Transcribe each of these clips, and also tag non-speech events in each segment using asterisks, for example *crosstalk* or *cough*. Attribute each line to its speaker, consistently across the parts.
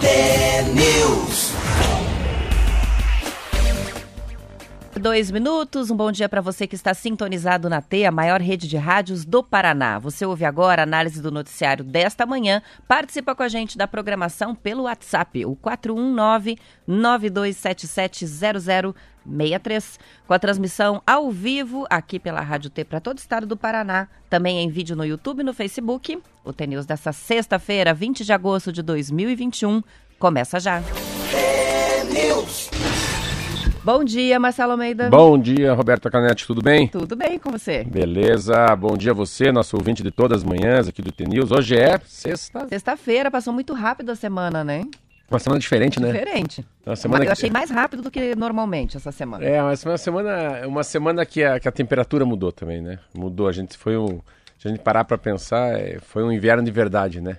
Speaker 1: T-News.
Speaker 2: Dois minutos, um bom dia para você que está sintonizado na T, a maior rede de rádios do Paraná. Você ouve agora a análise do noticiário desta manhã. Participa com a gente da programação pelo WhatsApp, o 419-9277-0063, com a transmissão ao vivo aqui pela Rádio T para todo o estado do Paraná, também em vídeo no YouTube e no Facebook. O T-News dessa sexta-feira, 20 de agosto de 2021, começa já. Bom dia, Marcelo Almeida.
Speaker 3: Bom dia, Roberto Canetti, tudo bem?
Speaker 2: Tudo bem com você?
Speaker 3: Beleza, bom dia a você, nosso ouvinte de todas as manhãs aqui do T-News. Hoje é sexta.
Speaker 2: Sexta-feira, passou muito rápido a semana, né?
Speaker 3: Uma semana diferente, né?
Speaker 2: Diferente.
Speaker 3: Uma semana
Speaker 2: Eu achei mais rápido do que normalmente essa semana.
Speaker 3: É, mas uma semana, uma semana que, a, que a temperatura mudou também, né? Mudou, a gente foi um... Se a gente parar pra pensar, é, foi um inverno de verdade, né?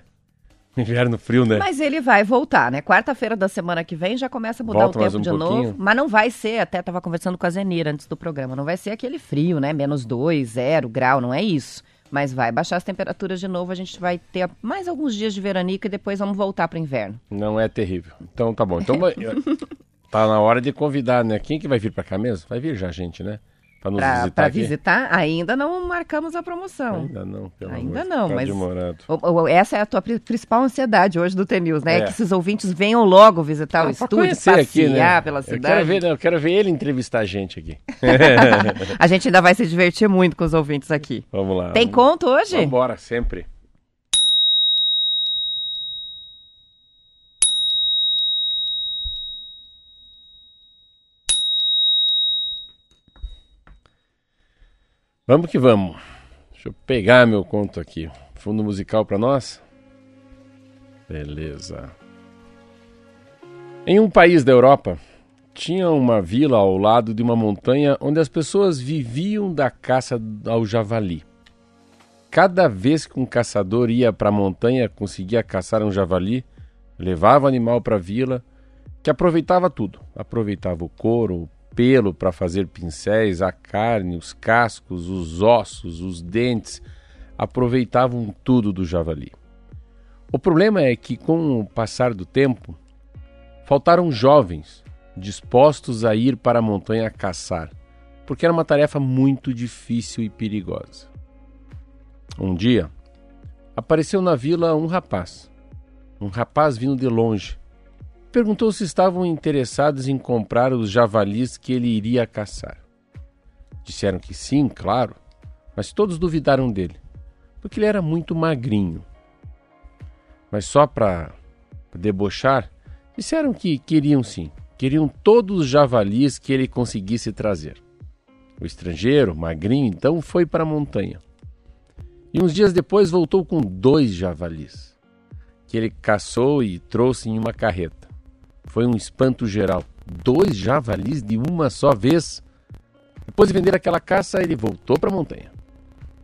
Speaker 3: *laughs* Inverno frio, né?
Speaker 2: Mas ele vai voltar, né? Quarta-feira da semana que vem já começa a mudar
Speaker 3: Volta
Speaker 2: o tempo
Speaker 3: um
Speaker 2: de
Speaker 3: pouquinho.
Speaker 2: novo. Mas não vai ser, até estava conversando com a Zenira antes do programa, não vai ser aquele frio, né? Menos 2, 0 grau, não é isso. Mas vai baixar as temperaturas de novo, a gente vai ter mais alguns dias de veranica e depois vamos voltar para o inverno.
Speaker 3: Não é terrível. Então tá bom. Então *laughs* tá na hora de convidar, né? Quem que vai vir pra cá mesmo? Vai vir já gente, né? Pra nos
Speaker 2: Para
Speaker 3: visitar
Speaker 2: visitar, ainda não marcamos a promoção.
Speaker 3: Ainda não, pelo
Speaker 2: Ainda
Speaker 3: amor
Speaker 2: não,
Speaker 3: tá
Speaker 2: mas-
Speaker 3: demorado.
Speaker 2: O- o- Essa é a tua pri- principal ansiedade hoje do T-News, né?
Speaker 3: É.
Speaker 2: Que esses ouvintes venham logo visitar o
Speaker 3: Ah, pra
Speaker 2: estúdio, passear
Speaker 3: aqui, né?
Speaker 2: pela
Speaker 3: Eu
Speaker 2: cidade.
Speaker 3: quero ver, eu quero ver ele entrevistar a gente aqui. *laughs*
Speaker 2: A gente ainda vai se divertir muito com os ouvintes aqui.
Speaker 3: Vamos lá.
Speaker 2: Tem conto hoje?
Speaker 3: Vamos embora, sempre. Vamos que vamos. Deixa eu pegar meu conto aqui. Fundo musical para nós. Beleza. Em um país da Europa, tinha uma vila ao lado de uma montanha onde as pessoas viviam da caça ao javali. Cada vez que um caçador ia para a montanha conseguia caçar um javali, levava o animal para a vila, que aproveitava tudo. Aproveitava o couro, o pelo para fazer pincéis, a carne, os cascos, os ossos, os dentes, aproveitavam tudo do javali. O problema é que, com o passar do tempo, faltaram jovens dispostos a ir para a montanha caçar, porque era uma tarefa muito difícil e perigosa. Um dia, apareceu na vila um rapaz, um rapaz vindo de longe. Perguntou se estavam interessados em comprar os javalis que ele iria caçar. Disseram que sim, claro, mas todos duvidaram dele, porque ele era muito magrinho. Mas só para debochar, disseram que queriam sim, queriam todos os javalis que ele conseguisse trazer. O estrangeiro, magrinho, então foi para a montanha. E uns dias depois voltou com dois javalis, que ele caçou e trouxe em uma carreta. Foi um espanto geral. Dois javalis de uma só vez. Depois de vender aquela caça, ele voltou para a montanha.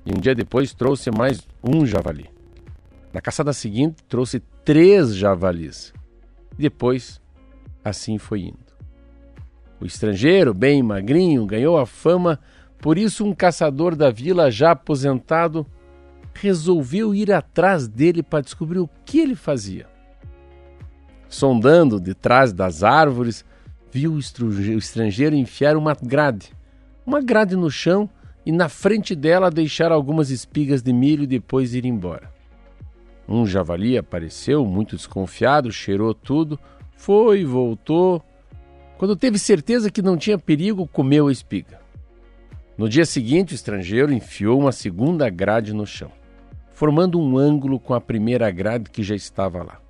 Speaker 3: E um dia depois trouxe mais um javali. Na caçada seguinte, trouxe três javalis. E depois, assim foi indo. O estrangeiro, bem magrinho, ganhou a fama, por isso um caçador da vila, já aposentado, resolveu ir atrás dele para descobrir o que ele fazia. Sondando de trás das árvores, viu o estrange- o estrangeiro enfiar uma grade, uma grade no chão e na frente dela deixar algumas espigas de milho e depois ir embora. Um javali apareceu, muito desconfiado, cheirou tudo, foi, voltou. Quando teve certeza que não tinha perigo, comeu a espiga. No dia seguinte, o estrangeiro enfiou uma segunda grade no chão, formando um ângulo com a primeira grade que já estava lá.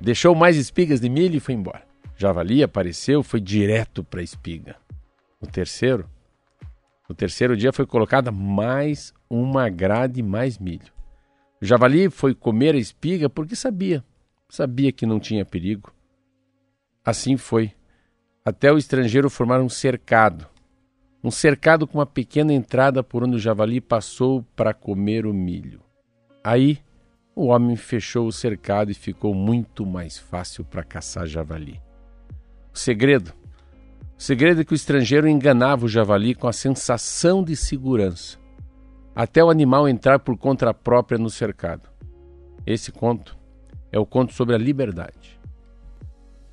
Speaker 3: Deixou mais espigas de milho e foi embora. Javali apareceu, foi direto para a espiga. O terceiro No terceiro dia foi colocada mais uma grade e mais milho. O javali foi comer a espiga porque sabia, sabia que não tinha perigo. Assim foi, até o estrangeiro formar um cercado, um cercado com uma pequena entrada por onde o javali passou para comer o milho. Aí o homem fechou o cercado e ficou muito mais fácil para caçar javali. O segredo? O segredo é que o estrangeiro enganava o javali com a sensação de segurança, até o animal entrar por conta própria no cercado. Esse conto é o conto sobre a liberdade.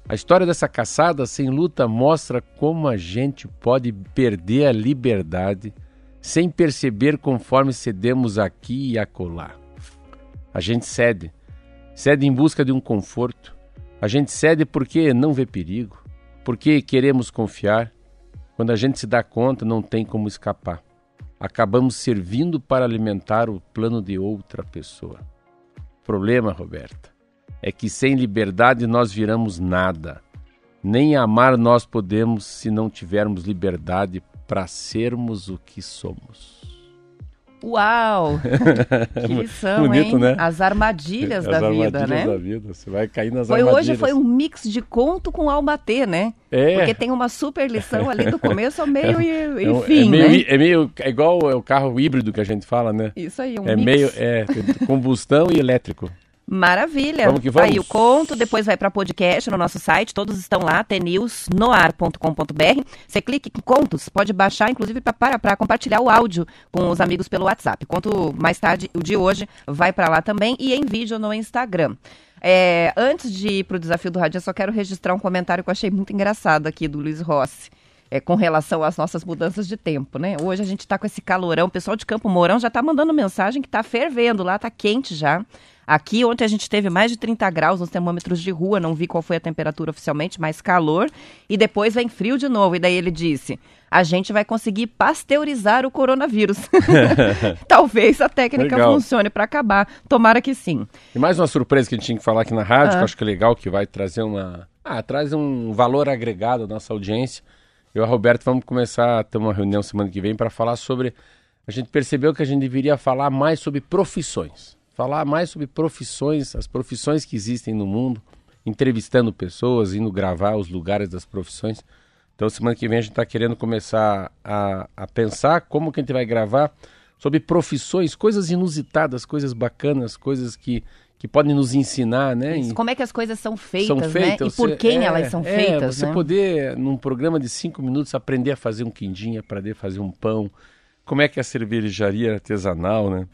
Speaker 3: A história dessa caçada sem luta mostra como a gente pode perder a liberdade sem perceber conforme cedemos aqui e acolá. A gente cede, cede em busca de um conforto. A gente cede porque não vê perigo, porque queremos confiar. Quando a gente se dá conta, não tem como escapar. Acabamos servindo para alimentar o plano de outra pessoa. O problema, Roberta, é que sem liberdade nós viramos nada. Nem amar nós podemos se não tivermos liberdade para sermos o que somos.
Speaker 2: Uau! *laughs* que lição,
Speaker 3: Bonito,
Speaker 2: hein?
Speaker 3: né?
Speaker 2: As armadilhas
Speaker 3: As
Speaker 2: da vida,
Speaker 3: armadilhas
Speaker 2: né?
Speaker 3: da vida. Você vai cair nas
Speaker 2: Foi
Speaker 3: armadilhas.
Speaker 2: hoje foi um mix de conto com almatê, né?
Speaker 3: É.
Speaker 2: Porque tem uma super lição ali do *laughs* começo ao meio e,
Speaker 3: É um-
Speaker 2: fim,
Speaker 3: é meio,
Speaker 2: né?
Speaker 3: é meio é igual é o carro híbrido que a gente fala, né?
Speaker 2: Isso aí, um
Speaker 3: é
Speaker 2: mix.
Speaker 3: meio é combustão e elétrico.
Speaker 2: Maravilha.
Speaker 3: Vamos que vamos.
Speaker 2: Aí o conto, depois vai para podcast no nosso site, todos estão lá, tnewsnoar.com.br. Você clica em contos, pode baixar, inclusive para compartilhar o áudio com os amigos pelo WhatsApp. Conto mais tarde, o de hoje, vai para lá também e em vídeo no Instagram. É, antes de ir para o desafio do rádio, eu só quero registrar um comentário que eu achei muito engraçado aqui do Luiz Rossi. É, com relação às nossas mudanças de tempo, né? Hoje a gente está com esse calorão, o pessoal de Campo Mourão já está mandando mensagem que está fervendo lá, está quente já. Aqui ontem a gente teve mais de 30 graus nos termômetros de rua, não vi qual foi a temperatura oficialmente, mas calor. E depois vem frio de novo. E daí ele disse: a gente vai conseguir pasteurizar o coronavírus. *laughs* *laughs* Talvez a técnica
Speaker 3: Legal.
Speaker 2: funcione para acabar. Tomara que sim.
Speaker 3: E mais uma surpresa que a gente tinha que falar aqui na rádio,
Speaker 2: Ah.
Speaker 3: que eu acho que é legal, que vai trazer uma. Ah, traz um valor agregado à nossa audiência. Eu e a Roberto vamos começar a ter uma reunião semana que vem para falar sobre. A gente percebeu que a gente deveria falar mais sobre profissões. Falar mais sobre profissões, as profissões que existem no mundo, entrevistando pessoas, indo gravar os lugares das profissões. Então, semana que vem a gente está querendo começar a, a pensar como que a gente vai gravar sobre profissões, coisas inusitadas, coisas bacanas, coisas que, que podem nos ensinar, né?
Speaker 2: Isso, Como é que as coisas são feitas,
Speaker 3: são
Speaker 2: né?
Speaker 3: feitas.
Speaker 2: E por
Speaker 3: você-
Speaker 2: quem
Speaker 3: é,
Speaker 2: elas são
Speaker 3: é,
Speaker 2: feitas,
Speaker 3: Você
Speaker 2: né?
Speaker 3: poder, num programa de cinco minutos, aprender a fazer um quindim, aprender a fazer um pão. Como é que é a cervejaria artesanal, né?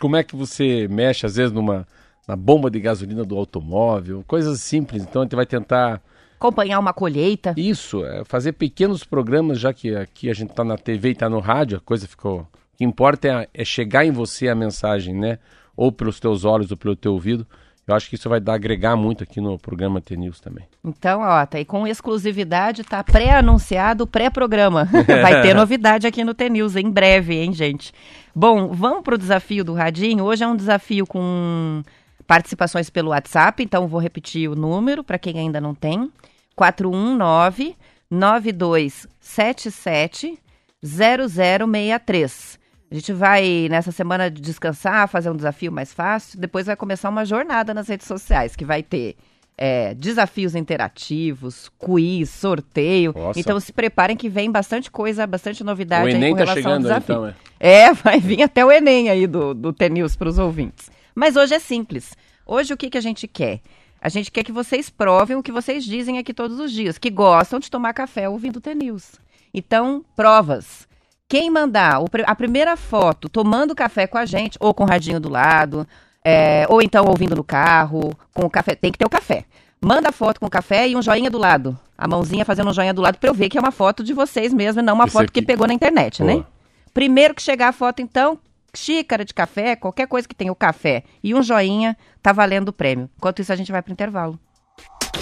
Speaker 3: Como é que você mexe, às vezes, numa na bomba de gasolina do automóvel, coisas simples. Então a gente vai tentar
Speaker 2: Acompanhar uma colheita.
Speaker 3: isso, é fazer pequenos programas, já que aqui a gente está na TV e está no rádio, a coisa ficou. O que importa é, é chegar em você a mensagem, né? Ou pelos teus olhos ou pelo teu ouvido. Eu acho que isso vai dar agregar muito aqui no programa T-News também.
Speaker 2: Então, ó, tá aí com exclusividade, tá pré-anunciado o pré-programa. *laughs* Vai ter novidade aqui no T-News em breve, hein, gente? Bom, vamos pro desafio do Radinho. Hoje é um desafio com participações pelo WhatsApp, então vou repetir o número para quem ainda não tem. 419 9277 0063. A gente vai nessa semana descansar, fazer um desafio mais fácil. Depois vai começar uma jornada nas redes sociais que vai ter é, desafios interativos, quiz, sorteio.
Speaker 3: Nossa.
Speaker 2: Então se preparem que vem bastante coisa, bastante novidade
Speaker 3: O
Speaker 2: aí
Speaker 3: Enem
Speaker 2: com
Speaker 3: tá
Speaker 2: relação ao
Speaker 3: chegando aí,
Speaker 2: desafio.
Speaker 3: então, é.
Speaker 2: É, vai vir até o Enem aí do, do T-News para os ouvintes. Mas hoje é simples. Hoje o que, que a gente quer? A gente quer que vocês provem o que vocês dizem aqui todos os dias, que gostam de tomar café ouvindo T-News. Então, provas. Quem mandar a primeira foto tomando café com a gente, ou com o radinho do lado, é, ou então ouvindo no carro, com o café, tem que ter o café. Manda a foto com o café e um joinha do lado. A mãozinha fazendo um joinha do lado para eu ver que é uma foto de vocês mesmo, e não uma
Speaker 3: Esse
Speaker 2: foto que
Speaker 3: aqui.
Speaker 2: pegou na internet, né?
Speaker 3: Boa.
Speaker 2: Primeiro que chegar a foto, então, xícara de café, qualquer coisa que tenha o café e um joinha, tá valendo o prêmio. Enquanto isso, a gente vai pro intervalo.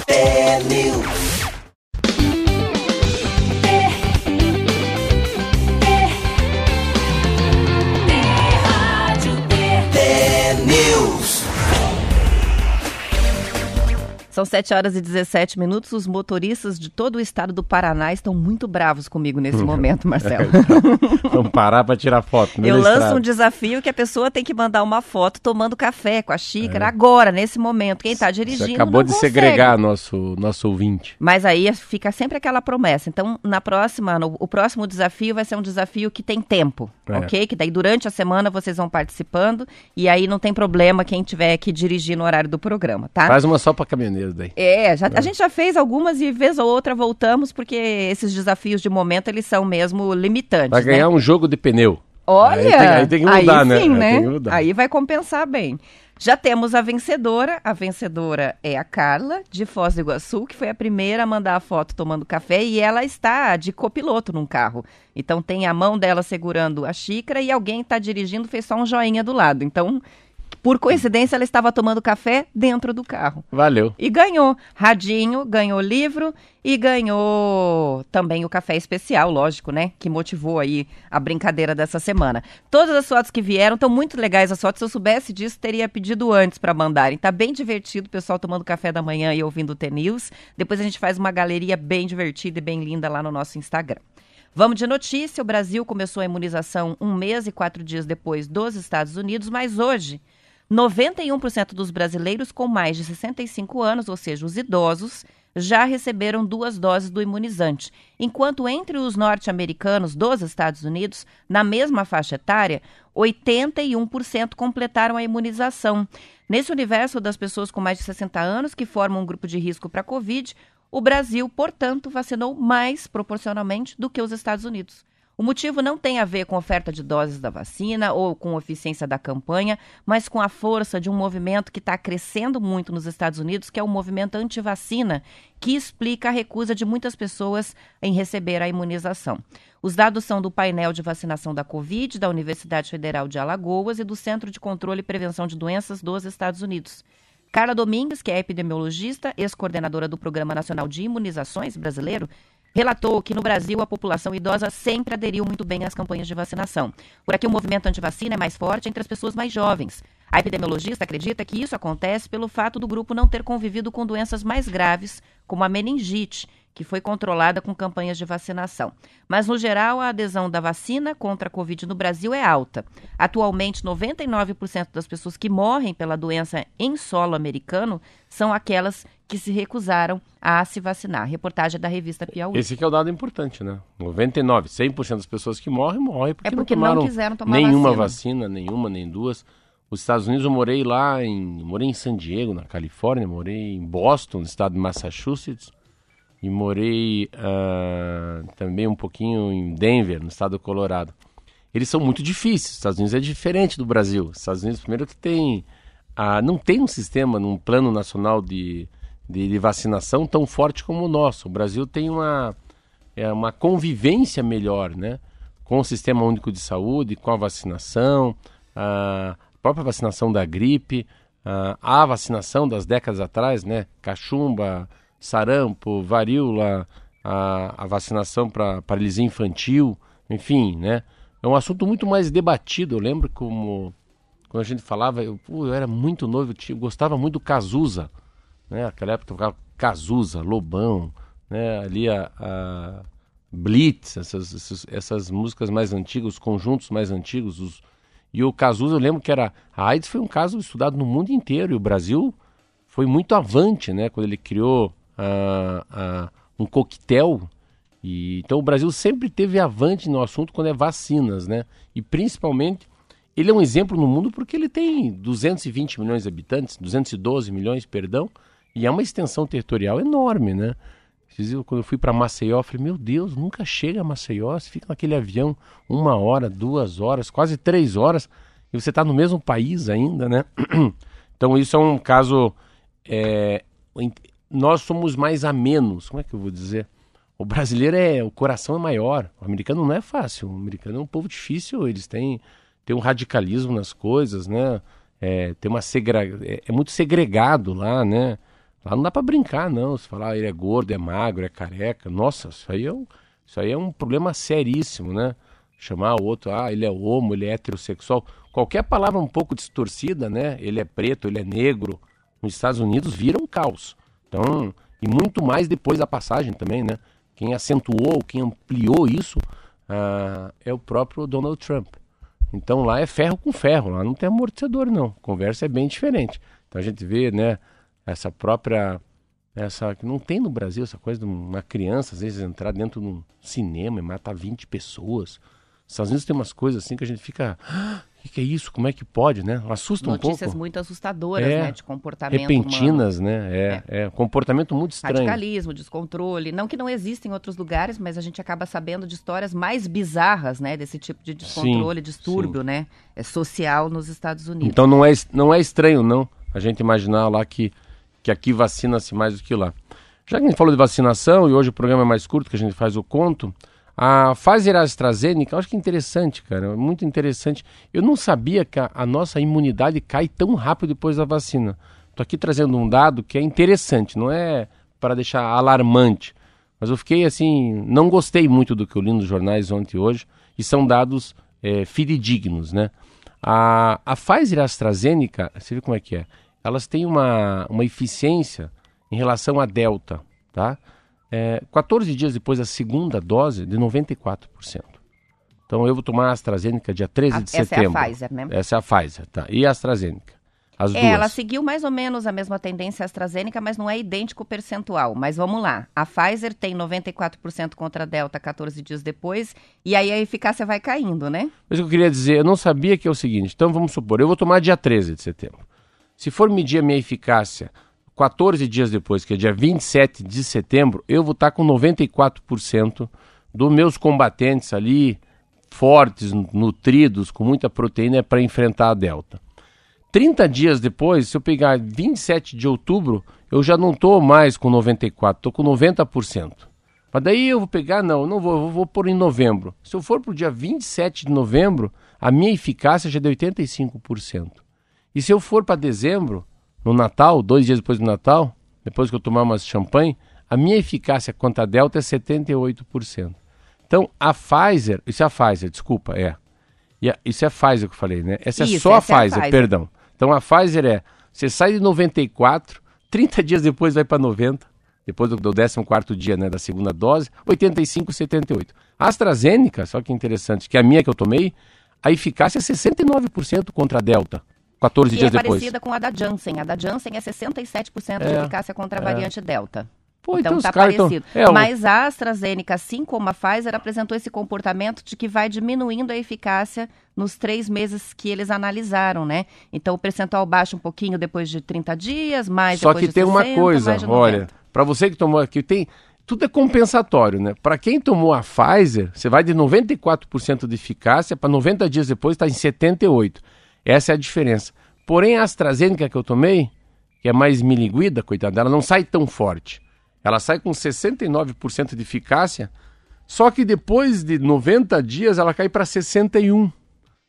Speaker 1: T-News.
Speaker 2: São 7 horas e 17 minutos. Os motoristas de todo o estado do Paraná estão muito bravos comigo nesse momento, Marcelo. *laughs*
Speaker 3: Vamos parar para tirar foto.
Speaker 2: Eu lanço um desafio que a pessoa tem que mandar uma foto tomando café com a xícara é. agora, nesse momento. Quem está dirigindo. Você
Speaker 3: acabou de
Speaker 2: consegue.
Speaker 3: segregar nosso, nosso ouvinte.
Speaker 2: Mas aí fica sempre aquela promessa. Então, na próxima, no, o próximo desafio vai ser um desafio que tem tempo, é. ok? Que daí durante a semana vocês vão participando e aí não tem problema quem tiver que dirigir no horário do programa, tá?
Speaker 3: Faz uma só para caminhoneiro daí.
Speaker 2: É, já, a gente já fez algumas e vez ou outra voltamos porque esses desafios de momento eles são mesmo limitantes.
Speaker 3: Vai ganhar
Speaker 2: né?
Speaker 3: um jogo de pneu.
Speaker 2: Olha, aí
Speaker 3: tem, aí tem que mudar,
Speaker 2: aí
Speaker 3: né?
Speaker 2: Sim, né? Aí vai compensar bem. Já temos a vencedora. A vencedora é a Carla, de Foz do Iguaçu, que foi a primeira a mandar a foto tomando café e ela está de copiloto num carro. Então tem a mão dela segurando a xícara e alguém está dirigindo, fez só um joinha do lado. Então por coincidência, ela estava tomando café dentro do carro.
Speaker 3: Valeu.
Speaker 2: E ganhou. Radinho, ganhou livro e ganhou também o café especial, lógico, né? Que motivou aí a brincadeira dessa semana. Todas as fotos que vieram estão muito legais as fotos. Se eu soubesse disso, teria pedido antes para mandarem. Tá bem divertido o pessoal tomando café da manhã e ouvindo o T-News. Depois a gente faz uma galeria bem divertida e bem linda lá no nosso Instagram. Vamos de notícia. O Brasil começou a imunização um mês e quatro dias depois dos Estados Unidos, mas hoje 91% dos brasileiros com mais de 65 anos, ou seja, os idosos, já receberam duas doses do imunizante, enquanto entre os norte-americanos dos Estados Unidos, na mesma faixa etária, 81% completaram a imunização. Nesse universo das pessoas com mais de 60 anos que formam um grupo de risco para a Covid, o Brasil, portanto, vacinou mais proporcionalmente do que os Estados Unidos. O motivo não tem a ver com oferta de doses da vacina ou com eficiência da campanha, mas com a força de um movimento que está crescendo muito nos Estados Unidos, que é o movimento anti-vacina, que explica a recusa de muitas pessoas em receber a imunização. Os dados são do painel de vacinação da Covid, da Universidade Federal de Alagoas e do Centro de Controle e Prevenção de Doenças dos Estados Unidos. Carla Domingues, que é epidemiologista, ex-coordenadora do Programa Nacional de Imunizações brasileiro, relatou que no Brasil a população idosa sempre aderiu muito bem às campanhas de vacinação. Por aqui o movimento antivacina é mais forte entre as pessoas mais jovens. A epidemiologista acredita que isso acontece pelo fato do grupo não ter convivido com doenças mais graves, como a meningite, que foi controlada com campanhas de vacinação. Mas, no geral, a adesão da vacina contra a Covid no Brasil é alta. Atualmente, 99% das pessoas que morrem pela doença em solo americano são aquelas que se recusaram a se vacinar. Reportagem da revista Piauí.
Speaker 3: Esse é o dado importante, né? 99, 100% das pessoas que morrem, morrem porque,
Speaker 2: é porque
Speaker 3: não
Speaker 2: não quiseram tomar
Speaker 3: nenhuma
Speaker 2: vacina.
Speaker 3: vacina, nenhuma, nem duas. Os Estados Unidos eu morei lá em, morei em San Diego, na Califórnia, morei em Boston, no estado de Massachusetts e morei uh, também um pouquinho em Denver, no estado do Colorado. Eles são muito difíceis. Os Estados Unidos é diferente do Brasil. Os Estados Unidos, primeiro, que tem. Uh, não tem um sistema, num plano nacional de, de, de, vacinação tão forte como o nosso. O Brasil tem uma, é, uma convivência melhor, né? Com o Sistema Único de Saúde, com a vacinação, a própria vacinação da gripe, a vacinação das décadas atrás, né? Cachumba, sarampo, varíola, a, a vacinação para paralisia infantil, enfim, né? É um assunto muito mais debatido. Eu lembro como quando a gente falava, eu, pô, eu era muito novo, eu, tinha, eu, gostava muito do Cazuza, né? Aquela época eu tocava Cazuza, Lobão, né? Ali a, a Blitz, essas, essas, essas, músicas mais antigas, os conjuntos mais antigos, os, e o Cazuza, eu lembro que era. A AIDS foi um caso estudado no mundo inteiro e o Brasil foi muito avante, né? Quando ele criou um coquetel. E, então o Brasil sempre teve avante no assunto quando é vacinas, né? E principalmente, ele é um exemplo no mundo porque ele tem 220 milhões de habitantes, 212 milhões, perdão, e é uma extensão territorial enorme, né? Quando eu fui para Maceió, eu falei, meu Deus, nunca chega a Maceió, você fica naquele avião uma hora, duas horas, quase três horas, e você está no mesmo país ainda, né? *clears throat* Então isso é um caso é, nós somos mais a menos. Como é que eu vou dizer? O brasileiro é. O coração é maior. O americano não é fácil. O americano é um povo difícil. Eles têm, têm um radicalismo nas coisas, né? É, tem uma segre... é, é muito segregado lá, né? Lá não dá para brincar, não. Se falar ah, ele é gordo, é magro, é careca. Nossa, isso aí é um, isso aí é um problema seríssimo, né? Chamar o outro, ah, ele é homo, ele é heterossexual. Qualquer palavra um pouco distorcida, né? Ele é preto, ele é negro. Nos Estados Unidos vira um caos. Então, e muito mais depois da passagem também, né? Quem acentuou, quem ampliou isso uh, é o próprio Donald Trump. Então lá é ferro com ferro, lá não tem amortecedor não. A conversa é bem diferente. Então a gente vê, né, essa própria essa que não tem no Brasil essa coisa de uma criança às vezes entrar dentro de um cinema e matar 20 pessoas. Estados Unidos tem umas coisas assim que a gente fica, ah, que, é isso? Como é que pode, né? Assusta
Speaker 2: Notícias
Speaker 3: um pouco.
Speaker 2: Notícias muito assustadoras,
Speaker 3: é,
Speaker 2: né? De comportamento
Speaker 3: Repentinas,
Speaker 2: humano.
Speaker 3: né? É, é. é, comportamento muito estranho.
Speaker 2: Radicalismo, descontrole. Não que não exista em outros lugares, mas a gente acaba sabendo de histórias mais bizarras, né? Desse tipo de descontrole, sim, distúrbio, sim. né? É social nos Estados Unidos.
Speaker 3: Então não é, não é estranho, não, a gente imaginar lá que, que aqui vacina-se mais do que lá. Já que a gente falou de vacinação, e hoje o programa é mais curto, que a gente faz o conto, a Pfizer AstraZeneca, eu acho que é interessante, cara, é muito interessante. Eu não sabia que a, a nossa imunidade cai tão rápido depois da vacina. Estou aqui trazendo um dado que é interessante, não é para deixar alarmante, mas eu fiquei assim, não gostei muito do que eu li nos jornais ontem e hoje, e são dados é, fidedignos, né? A, a Pfizer AstraZeneca, você vê como é que é? Elas têm uma, uma eficiência em relação à Delta, tá? É, 14 dias depois da segunda dose, de 94%. Então eu vou tomar a AstraZeneca dia 13 de
Speaker 2: essa
Speaker 3: setembro.
Speaker 2: Essa é a Pfizer, né?
Speaker 3: Essa é a Pfizer, tá. E a AstraZeneca? As
Speaker 2: é,
Speaker 3: duas.
Speaker 2: ela seguiu mais ou menos a mesma tendência AstraZeneca, mas não é idêntico o percentual. Mas vamos lá. A Pfizer tem 94% contra a Delta 14 dias depois, e aí a eficácia vai caindo, né?
Speaker 3: Mas eu queria dizer, eu não sabia que é o seguinte. Então vamos supor, eu vou tomar dia 13 de setembro. Se for medir a minha eficácia 14 dias depois, que é dia 27 de setembro, eu vou estar com 94% dos meus combatentes ali, fortes, nutridos, com muita proteína, para enfrentar a Delta. 30 dias depois, se eu pegar 27 de outubro, eu já não estou mais com 94, estou com 90%. Mas daí eu vou pegar, não, não vou, eu vou pôr em novembro. Se eu for para o dia 27 de novembro, a minha eficácia já é de 85%. E se eu for para dezembro, no Natal, dois dias depois do Natal, depois que eu tomar umas champanhe, a minha eficácia contra a Delta é 78%. Então, a Pfizer, isso é a Pfizer, desculpa, é. A, isso é a Pfizer que eu falei, né? Essa é isso, é só a Pfizer, é a Pfizer, perdão. Então, a Pfizer é, você sai de 94, 30 dias depois vai para 90, depois do, do 14 dia né, da segunda dose, 85, 78. A AstraZeneca, só que interessante, que é a minha que eu tomei, a eficácia é 69% contra a Delta. 14
Speaker 2: e
Speaker 3: dias
Speaker 2: é
Speaker 3: depois.
Speaker 2: parecida com a da Janssen. A da Janssen é 67% é, de eficácia contra a é. variante Delta.
Speaker 3: Pô,
Speaker 2: então está parecido. Tão... É, Mas a AstraZeneca, assim como a Pfizer, apresentou esse comportamento de que vai diminuindo a eficácia nos três meses que eles analisaram, né? Então o percentual baixa um pouquinho depois de 30 dias, mais
Speaker 3: Só
Speaker 2: que
Speaker 3: tem
Speaker 2: 60,
Speaker 3: uma coisa, olha, para você que tomou aqui, tem tudo é compensatório, né? Para quem tomou a Pfizer, você vai de 94% de eficácia para 90 dias depois está em 78. Essa é a diferença. Porém, a AstraZeneca que eu tomei, que é mais miliguida, coitada, ela não sai tão forte. Ela sai com 69% de eficácia, só que depois de 90 dias ela cai para 61.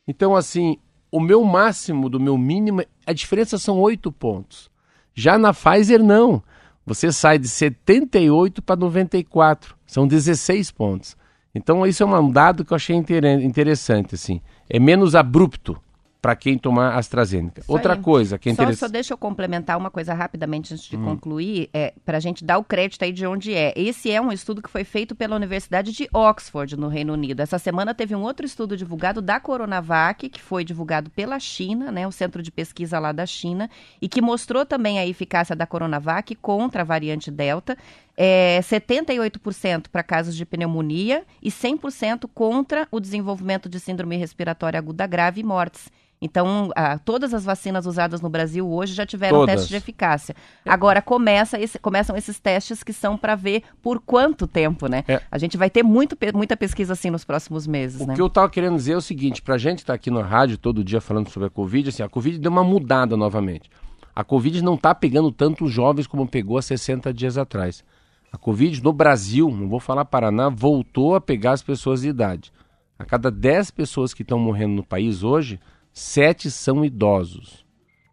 Speaker 3: Então, assim, o meu máximo do meu mínimo, a diferença são 8 pontos. Já na Pfizer, não. Você sai de 78 para 94. São 16 pontos. Então, isso é um dado que eu achei interessante. Assim. É menos abrupto para quem tomar AstraZeneca. Isso Outra aí. coisa que é interessante.
Speaker 2: Só, só deixa eu complementar uma coisa rapidamente antes de hum. concluir, é, para a gente dar o crédito aí de onde é. Esse é um estudo que foi feito pela Universidade de Oxford, no Reino Unido. Essa semana teve um outro estudo divulgado da Coronavac, que foi divulgado pela China, né, o centro de pesquisa lá da China, e que mostrou também a eficácia da Coronavac contra a variante Delta. É, 78% para casos de pneumonia e 100% contra o desenvolvimento de síndrome respiratória aguda grave e mortes. Então, ah, todas as vacinas usadas no Brasil hoje já tiveram todas. teste de eficácia. Agora começa esse, começam esses testes que são para ver por quanto tempo, né? É. A gente vai ter muito, muita pesquisa assim nos próximos meses.
Speaker 3: O
Speaker 2: né?
Speaker 3: que eu estava querendo dizer é o seguinte: para a gente estar tá aqui na rádio todo dia falando sobre a Covid, assim, a Covid deu uma mudada novamente. A Covid não está pegando tantos jovens como pegou há 60 dias atrás. A Covid no Brasil, não vou falar Paraná, voltou a pegar as pessoas de idade. A cada 10 pessoas que estão morrendo no país hoje, sete são idosos.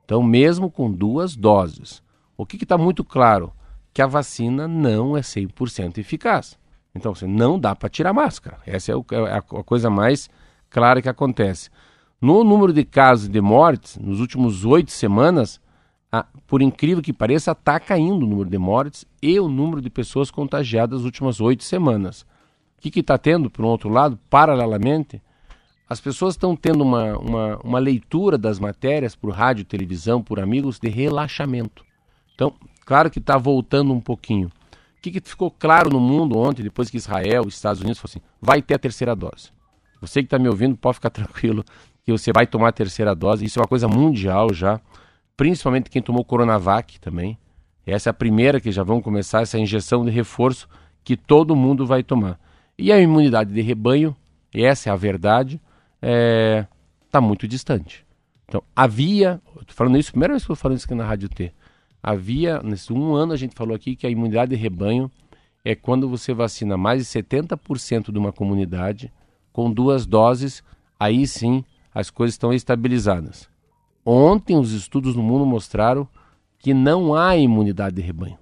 Speaker 3: Então, mesmo com duas doses. O que está muito claro? Que a vacina não é 100% eficaz. Então, assim, não dá para tirar máscara. Essa é, o, é a coisa mais clara que acontece. No número de casos de mortes, nos últimos oito semanas, ah, por incrível que pareça, está caindo o número de mortes e o número de pessoas contagiadas nas últimas oito semanas. O que está tendo, por um outro lado, paralelamente, as pessoas estão tendo uma, uma, uma leitura das matérias por rádio, televisão, por amigos, de relaxamento. Então, claro que está voltando um pouquinho. O que, que ficou claro no mundo ontem, depois que Israel Estados Unidos falaram assim, vai ter a terceira dose. Você que está me ouvindo pode ficar *laughs* tranquilo que você vai tomar a terceira dose. Isso é uma coisa mundial já, principalmente quem tomou Coronavac também. Essa é a primeira que já vão começar essa injeção de reforço que todo mundo vai tomar. E a imunidade de rebanho, essa é a verdade, está é, tá muito distante. Então, havia, estou falando isso, primeira vez que estou falando isso aqui na Rádio T, havia, nesse um ano a gente falou aqui que a imunidade de rebanho é quando você vacina mais de 70% de uma comunidade com duas doses, aí sim as coisas estão estabilizadas. Ontem os estudos no mundo mostraram que não há imunidade de rebanho.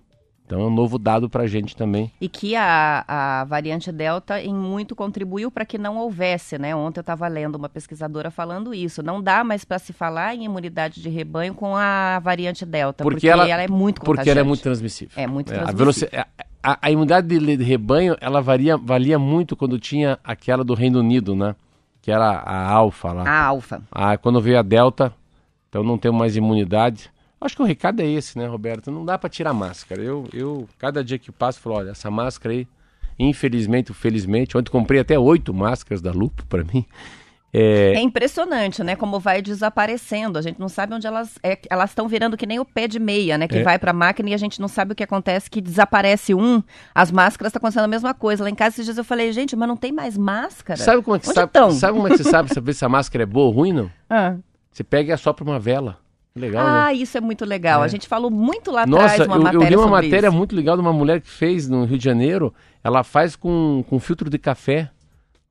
Speaker 3: Então é um novo dado para a gente também.
Speaker 2: E que a, a variante Delta em muito contribuiu para que não houvesse, né? Ontem eu estava lendo uma pesquisadora falando isso. Não dá mais para se falar em imunidade de rebanho com a variante Delta,
Speaker 3: porque, porque ela, ela,
Speaker 2: é muito
Speaker 3: Porque ela é muito transmissível.
Speaker 2: É muito
Speaker 3: é,
Speaker 2: transmissível.
Speaker 3: A, a, a, imunidade de, de, rebanho, ela varia, valia muito quando tinha aquela do Reino Unido, né? Que era a alfa lá.
Speaker 2: A alfa.
Speaker 3: Ah, quando veio a delta, então não tem mais imunidade. Acho que o recado é esse, né, Roberto? Não dá para tirar máscara. Eu, eu, cada dia que passo, falo, olha, essa máscara aí, infelizmente, felizmente, ontem comprei até oito máscaras da Lupo para mim.
Speaker 2: É... é... impressionante, né? Como vai desaparecendo. A gente não sabe onde elas. É, elas estão virando que nem o pé de meia, né? Que é. vai para a máquina e a gente não sabe o que acontece, que desaparece um. As máscaras estão tá acontecendo a mesma coisa. Lá em casa esses dias eu falei, gente, mas não tem mais máscara.
Speaker 3: Sabe como é que
Speaker 2: onde
Speaker 3: sabe? Sabe como é que você sabe saber se a máscara é boa ou ruim, não? *laughs*
Speaker 2: Ah.
Speaker 3: Você pega e assopra uma vela. Legal,
Speaker 2: ah,
Speaker 3: né?
Speaker 2: isso é muito legal. É. A gente falou muito lá
Speaker 3: Nossa,
Speaker 2: atrás uma
Speaker 3: eu,
Speaker 2: matéria
Speaker 3: eu li uma matéria
Speaker 2: isso.
Speaker 3: muito legal de uma mulher que fez no Rio de Janeiro. Ela faz com, com filtro de café.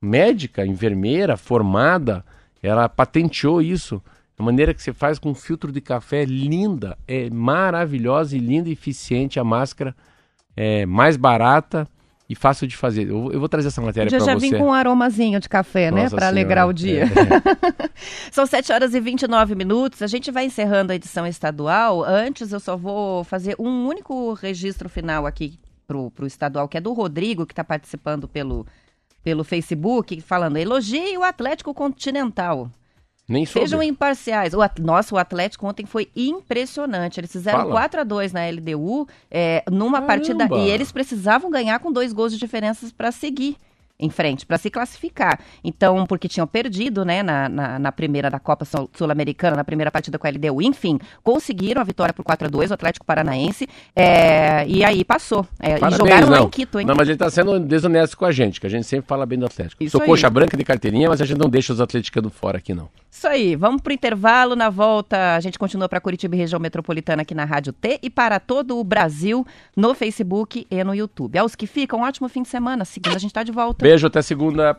Speaker 3: Médica, enfermeira, formada. Ela patenteou isso. A maneira que você faz com filtro de café é linda. É maravilhosa e linda e eficiente a máscara. É mais barata e fácil de fazer. Eu, eu vou trazer essa matéria para você.
Speaker 2: Já vim com um aromazinho de café, né? Para alegrar o dia. É. *laughs* São 7 horas e 29 minutos. A gente vai encerrando a edição estadual. Antes, eu só vou fazer um único registro final aqui para o estadual, que é do Rodrigo, que está participando pelo, pelo Facebook, falando: elogie o Atlético Continental.
Speaker 3: Nem soube.
Speaker 2: Sejam imparciais. O, nossa, o Atlético ontem foi impressionante. Eles fizeram Fala. 4 a 2 na LDU é, numa Caramba. partida. E eles precisavam ganhar com dois gols de diferença para seguir em frente para se classificar. Então, porque tinham perdido, né, na, na, na primeira da Copa Sul-Americana, na primeira partida com a LDU, enfim, conseguiram a vitória por 4 a 2 o Atlético Paranaense, é, e aí passou. É, Parabéns, e jogaram não. lá em Quito, hein?
Speaker 3: Não, mas ele está sendo desonesto com a gente, que a gente sempre fala bem do Atlético. Isso Sou aí. coxa branca de carteirinha, mas a gente não deixa os atleticanos fora aqui, não.
Speaker 2: Isso aí, vamos pro intervalo, na volta a gente continua para Curitiba e região metropolitana aqui na Rádio T e para todo o Brasil no Facebook e no YouTube. Aos que ficam, um ótimo fim de semana. Segunda a gente está de volta.
Speaker 3: Beijo, até segunda.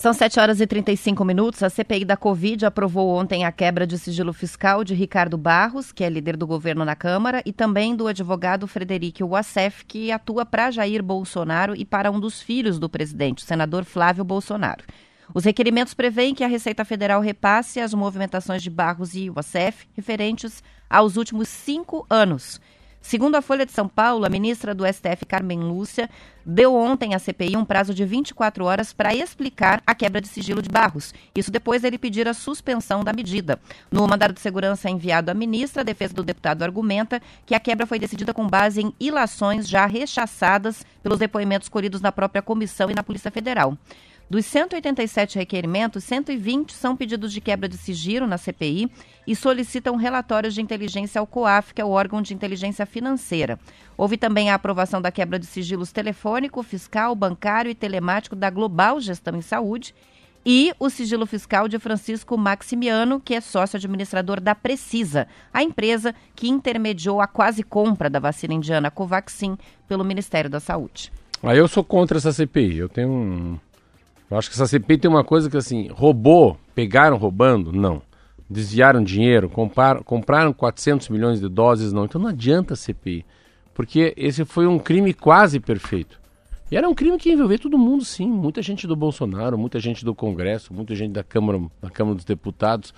Speaker 2: São 7 horas e 35 minutos. A CPI da Covid aprovou ontem a quebra de sigilo fiscal de Ricardo Barros, que é líder do governo na Câmara, e também do advogado Frederico Wassef, que atua para Jair Bolsonaro e para um dos filhos do presidente, o senador Flávio Bolsonaro. Os requerimentos prevêem que a Receita Federal repasse as movimentações de Barros e Wassef referentes aos últimos cinco anos Segundo a Folha de São Paulo, a ministra do STF, Carmen Lúcia, deu ontem à CPI um prazo de 24 horas para explicar a quebra de sigilo de Barros. Isso depois dele pedir a suspensão da medida. No mandado de segurança enviado à ministra, a defesa do deputado argumenta que a quebra foi decidida com base em ilações já rechaçadas pelos depoimentos colhidos na própria comissão e na Polícia Federal. Dos 187 requerimentos, 120 são pedidos de quebra de sigilo na CPI e solicitam relatórios de inteligência ao COAF, que é o órgão de inteligência financeira. Houve também a aprovação da quebra de sigilos telefônico, fiscal, bancário e telemático da Global Gestão em Saúde e o sigilo fiscal de Francisco Maximiano, que é sócio administrador da Precisa, a empresa que intermediou a quase compra da vacina indiana Covaxin pelo Ministério da Saúde.
Speaker 3: Aí eu sou contra essa CPI. Eu tenho um eu acho que essa CPI tem uma coisa que assim, roubou, pegaram roubando? Não. desviaram dinheiro, compraram, compraram 400 milhões de doses, não. Então não adianta a CPI, porque esse foi um crime quase perfeito. E era um crime que envolvia todo mundo, sim. Muita gente do Bolsonaro, muita gente do Congresso, muita gente da Câmara, da Câmara dos Deputados.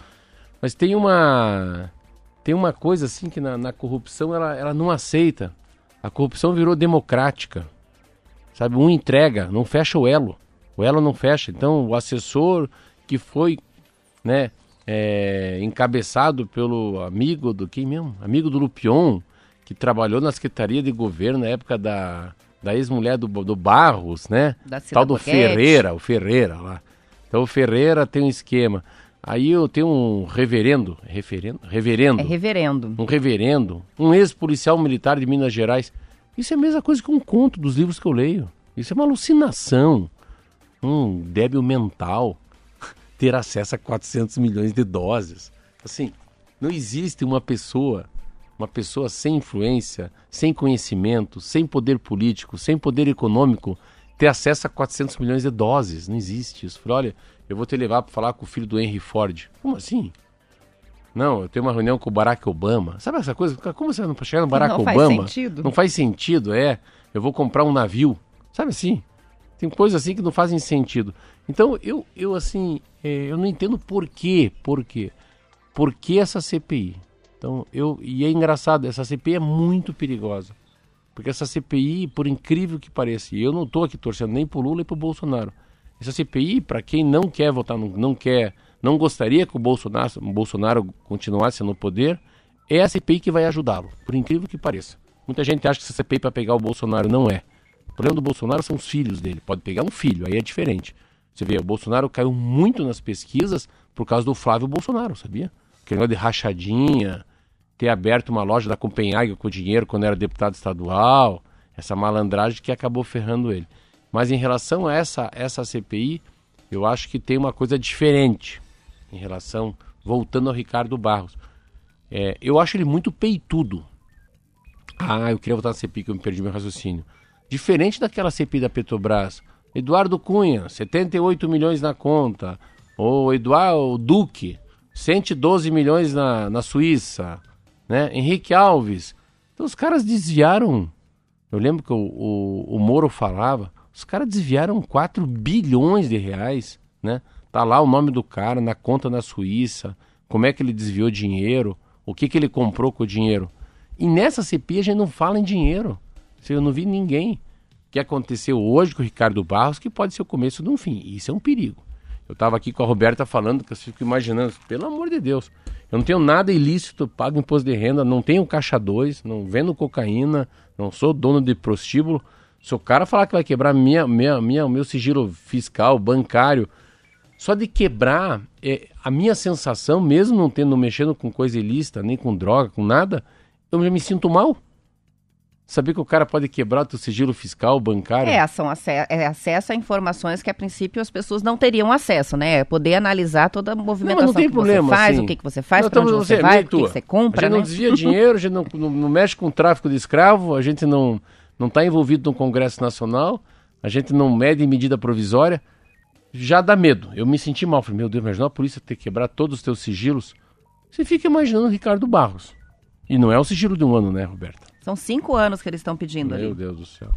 Speaker 3: Mas tem uma tem uma coisa assim que na, na corrupção ela, ela não aceita. A corrupção virou democrática. Sabe, um entrega, não fecha o elo. O elo não fecha. Então, o assessor que foi, né, é, encabeçado pelo amigo do quem mesmo? Amigo do Lupion, que trabalhou na Secretaria de Governo na época da, da ex-mulher do, do Barros, né? Da Tal do Ferreira, o Ferreira lá. Então o Ferreira tem um esquema. Aí eu tenho um reverendo, referendo, reverendo.
Speaker 2: É reverendo.
Speaker 3: Um reverendo, um ex-policial militar de Minas Gerais. Isso é a mesma coisa que um conto dos livros que eu leio. Isso é uma alucinação, um débil mental *laughs* ter acesso a 400 milhões de doses. Assim, não existe uma pessoa uma pessoa sem influência, sem conhecimento, sem poder político, sem poder econômico, ter acesso a 400 milhões de doses. Não existe isso. Falei, olha, eu vou te levar para falar com o filho do Henry Ford. Como assim? Não, eu tenho uma reunião com o Barack Obama. Sabe essa coisa? Como você não para chegar no Barack não Obama? Não faz sentido. Não faz sentido, é. Eu vou comprar um navio. Sabe assim? Tem coisas assim que não fazem sentido. Então, eu, eu assim, é, eu não entendo por quê. Por quê? Por que essa CPI? Então, eu e é engraçado, essa CPI é muito perigosa. Porque essa CPI, por incrível que pareça, e eu não estou aqui torcendo nem para o Lula nem para o Bolsonaro. Essa CPI, para quem não quer votar, não, não quer, não gostaria que o Bolsonaro, o Bolsonaro continuasse no poder, é a CPI que vai ajudá-lo, por incrível que pareça. Muita gente acha que essa CPI para pegar o Bolsonaro não é. O problema do Bolsonaro são os filhos dele. Pode pegar um filho, aí é diferente. Você vê, o Bolsonaro caiu muito nas pesquisas por causa do Flávio Bolsonaro, sabia? Aquele negócio de rachadinha, ter aberto uma loja da Copenhague com dinheiro quando era deputado estadual, essa malandragem que acabou ferrando ele. Mas em relação a essa, essa CPI, eu acho que tem uma coisa diferente em relação, voltando ao Ricardo Barros. É, eu acho ele muito peitudo. Ah, eu queria voltar na CPI que eu me perdi meu raciocínio. Diferente daquela CPI da Petrobras. Eduardo Cunha, 78 milhões na conta. Ou Eduardo Duque, 112 milhões na, na Suíça né? Henrique Alves. Então os caras desviaram. Eu lembro que o, o, o Moro falava, os caras desviaram 4 bilhões de reais, né? Tá lá o nome do cara na conta na Suíça, como é que ele desviou dinheiro, o que que ele comprou com o dinheiro. E nessa CPI a gente não fala em dinheiro. Eu não vi ninguém. Que aconteceu hoje com o Ricardo Barros, que pode ser o começo de um fim. Isso é um perigo. Eu estava aqui com a Roberta falando, que eu fico imaginando, pelo amor de Deus, eu não tenho nada ilícito, pago imposto de renda, não tenho caixa 2, não vendo cocaína, não sou dono de prostíbulo. Se o cara falar que vai quebrar minha, minha, minha, meu sigilo fiscal, bancário, só de quebrar, é, a minha sensação, mesmo não tendo mexendo com coisa ilícita, nem com droga, com nada, eu já me sinto mal. Saber que o cara pode quebrar o teu sigilo fiscal, bancário.
Speaker 2: É, são ac é acesso a informações que a princípio as pessoas não teriam acesso, né? É poder analisar toda a movimentação não, não que problema, você faz, assim. o que, que você faz, para onde você, você vai, o que, que, você compra,
Speaker 3: A gente
Speaker 2: né?
Speaker 3: não desvia dinheiro, a gente não, não, não, mexe com o tráfico de escravo, a gente não não está envolvido no Congresso Nacional, a gente não mede em medida provisória. Já dá medo. Eu me senti mal. Falei, meu Deus, imagina a polícia ter quebrado todos os teus sigilos. Você fica imaginando o Ricardo Barros. E não é o sigilo de um ano, né, Roberta?
Speaker 2: São cinco anos que eles estão pedindo
Speaker 3: Meu
Speaker 2: ali.
Speaker 3: Meu Deus do céu.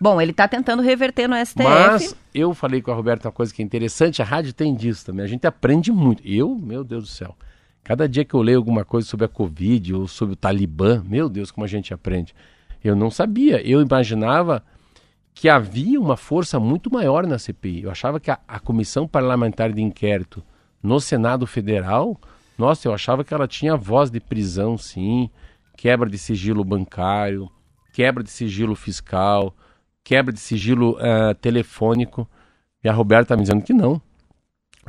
Speaker 2: Bom, ele está tentando reverter no STF.
Speaker 3: Mas eu falei com a Roberta uma coisa que é interessante, a rádio tem disso também. A gente aprende muito. Eu, meu Deus do céu. Cada dia que eu leio alguma coisa sobre a Covid ou sobre o Talibã, meu Deus, como a gente aprende. Eu não sabia. Eu imaginava que havia uma força muito maior na CPI. Eu achava que a, a Comissão Parlamentar de Inquérito no Senado Federal, nossa, eu achava que ela tinha voz de prisão, sim quebra de sigilo bancário, quebra de sigilo fiscal, quebra de sigilo uh, telefônico. E a Roberta está me dizendo que não.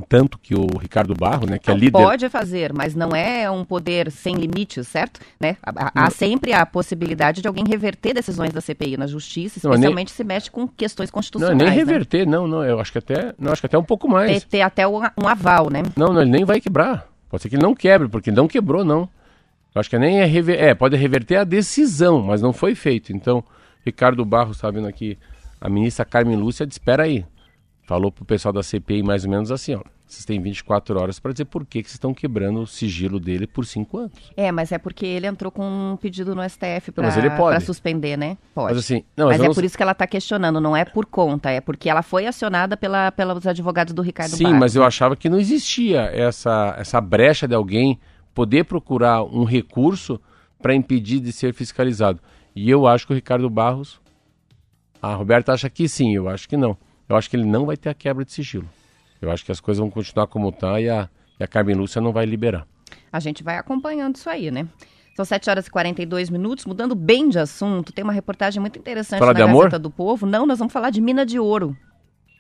Speaker 3: Tanto que o Ricardo Barro, né, que é
Speaker 2: não,
Speaker 3: é líder...
Speaker 2: Pode fazer, mas não é um poder sem limites, certo? Né? Há, há sempre a possibilidade de alguém reverter decisões da CPI na justiça, especialmente nem... se mexe com questões constitucionais.
Speaker 3: Não, nem
Speaker 2: né?
Speaker 3: reverter, não, não. Eu acho que até, não, acho que até um pouco mais.
Speaker 2: Ter, ter até um, um aval, né?
Speaker 3: Não, não, ele nem vai quebrar. Pode ser que ele não quebre, porque não quebrou, não. Eu acho que nem é, rever... é, pode reverter a decisão, mas não foi feito. Então, Ricardo Barros está vendo aqui, a ministra Carmen Lúcia, espera aí. falou pro pessoal da CPI mais ou menos assim, ó. Vocês têm 24 horas para dizer por que, que vocês estão quebrando o sigilo dele por cinco anos.
Speaker 2: É, mas é porque ele entrou com um pedido no STF para suspender, né? Pode.
Speaker 3: Mas assim, não, mas,
Speaker 2: Mas é por isso que ela está questionando, não é por conta, é porque ela foi acionada pela, pelos advogados do Ricardo
Speaker 3: Sim,
Speaker 2: Barros.
Speaker 3: mas eu achava que não existia essa, essa brecha de alguém poder procurar um recurso para impedir de ser fiscalizado. E eu acho que o Ricardo Barros. A Roberta acha que sim, eu acho que não. Eu acho que ele não vai ter a quebra de sigilo. Eu acho que as coisas vão continuar como está e a, e a Carmen Lúcia não vai liberar.
Speaker 2: A gente vai acompanhando isso aí, né? São 7 horas e 42 minutos, mudando bem de assunto. Tem uma reportagem muito interessante
Speaker 3: Falar
Speaker 2: na
Speaker 3: de amor?
Speaker 2: Gazeta do Povo. Não, nós vamos falar de mina de ouro.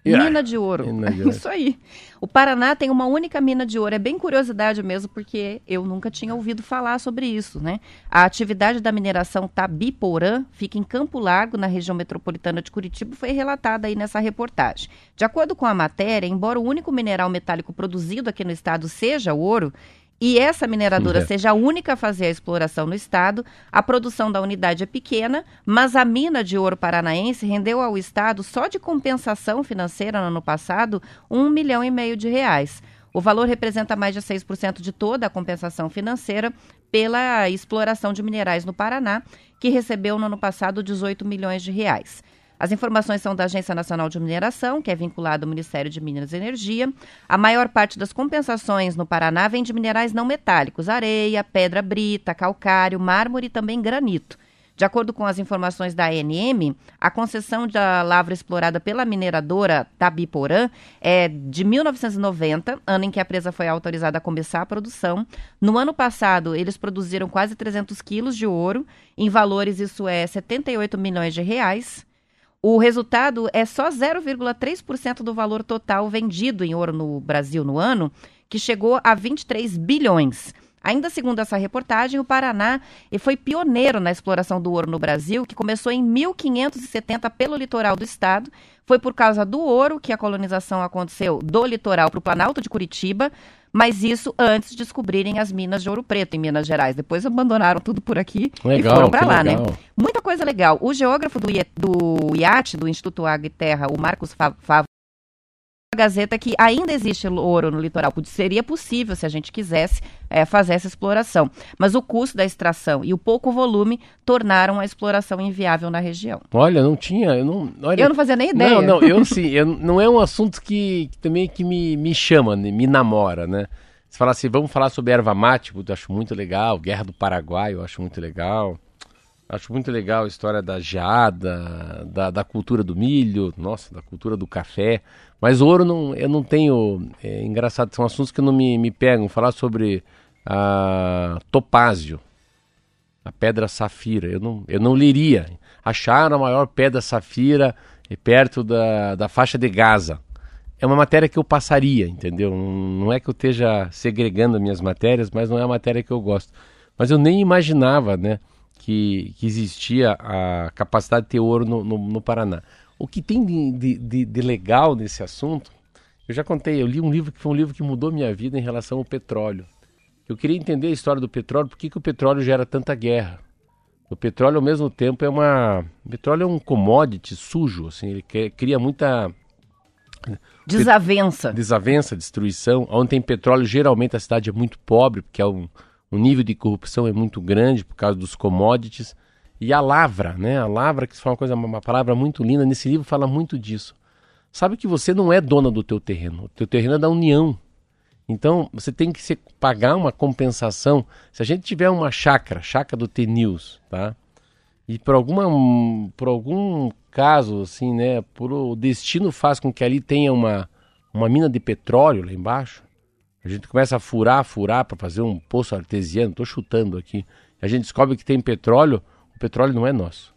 Speaker 3: Yeah.
Speaker 2: Mina de ouro. *laughs* Isso aí. O Paraná tem uma única mina de ouro. É bem curiosidade mesmo, porque eu nunca tinha ouvido falar sobre isso, né? A atividade da mineração Tabiporã fica em Campo Largo, na região metropolitana de Curitiba, foi relatada aí nessa reportagem. De acordo com a matéria, embora o único mineral metálico produzido aqui no estado seja o ouro, e essa mineradora
Speaker 3: É.
Speaker 2: seja a única a fazer a exploração no estado, a produção da unidade é pequena, mas a mina de ouro paranaense rendeu ao estado, só de compensação financeira no ano passado, um milhão e meio de reais. O valor representa mais de 6% de toda a compensação financeira pela exploração de minerais no Paraná, que recebeu no ano passado 18 milhões de reais. As informações são da Agência Nacional de Mineração, que é vinculada ao Ministério de Minas e Energia. A maior parte das compensações no Paraná vem de minerais não metálicos: areia, pedra brita, calcário, mármore e também granito. De acordo com as informações da ANM, a concessão da lavra explorada pela mineradora Tabiporã é de 1990, ano em que a presa foi autorizada a começar a produção. No ano passado, eles produziram quase 300 quilos de ouro. Em valores, isso é 78 milhões de reais. O resultado é só 0,3% do valor total vendido em ouro no Brasil no ano, que chegou a 23 bilhões. Ainda segundo essa reportagem, o Paraná foi pioneiro na exploração do ouro no Brasil, que começou em 1570 pelo litoral do estado. Foi por causa do ouro que a colonização aconteceu do litoral para o Planalto de Curitiba, mas isso antes de descobrirem as minas de ouro preto em Minas Gerais. Depois abandonaram tudo por aqui
Speaker 3: Legal,
Speaker 2: e foram para lá,
Speaker 3: legal.
Speaker 2: né? Muita coisa legal. O geógrafo do, do IAT, do Instituto Água e Terra, o Marcos Fa- Favo, a Gazeta que ainda existe ouro no litoral. Seria possível, se a gente quisesse, eh, fazer essa exploração. Mas o custo da extração e o pouco volume tornaram a exploração inviável na região.
Speaker 3: Olha, não tinha, eu não. Olha,
Speaker 2: Eu não fazia nem ideia.
Speaker 3: Não, não, eu sim, eu, não é um assunto que, que também que me, me chama, né, me namora, né? Se falar assim, vamos falar sobre erva mate, eu acho muito legal, Guerra do Paraguai, eu acho muito legal. Acho muito legal a história da geada, da, da cultura do milho, nossa, da cultura do café. Mas ouro não, eu não tenho. É engraçado, são assuntos que não me, me pegam. Falar sobre a topázio, a pedra safira. Eu não, eu não leria. Acharam a maior pedra safira eh, perto da, da faixa de Gaza. É uma matéria que eu passaria, entendeu? Não, é que eu esteja segregando as minhas matérias, mas não é a matéria que eu gosto. Mas eu nem imaginava, né, que, que existia a capacidade de ter ouro no, no, no Paraná. O que tem de, de, de- legal nesse assunto, eu já contei, eu li um livro que foi um livro que mudou minha vida em relação ao petróleo. Eu queria entender a história do petróleo, por que, que o petróleo gera tanta guerra. O petróleo, ao mesmo tempo, é uma. O petróleo é um commodity sujo, assim, ele cria muita
Speaker 2: Desavença.
Speaker 3: desavença, destruição. Onde tem petróleo, geralmente a cidade é muito pobre, porque é um, o nível de corrupção é muito grande por causa dos commodities. E a lavra, né? A lavra, que foi uma coisa, uma palavra muito linda, nesse livro fala muito disso. Sabe que você não é dona do teu terreno, o teu terreno é da União. Então, você tem que se, pagar uma compensação. Se a gente tiver uma chácara, chácara do T-News, tá? E por, alguma, por algum caso, assim, né? Por o destino faz com que ali tenha uma, uma mina de petróleo lá embaixo. A gente começa a furar, furar para fazer um poço artesiano. Estou chutando aqui. A gente descobre que tem petróleo. Petróleo não é nosso.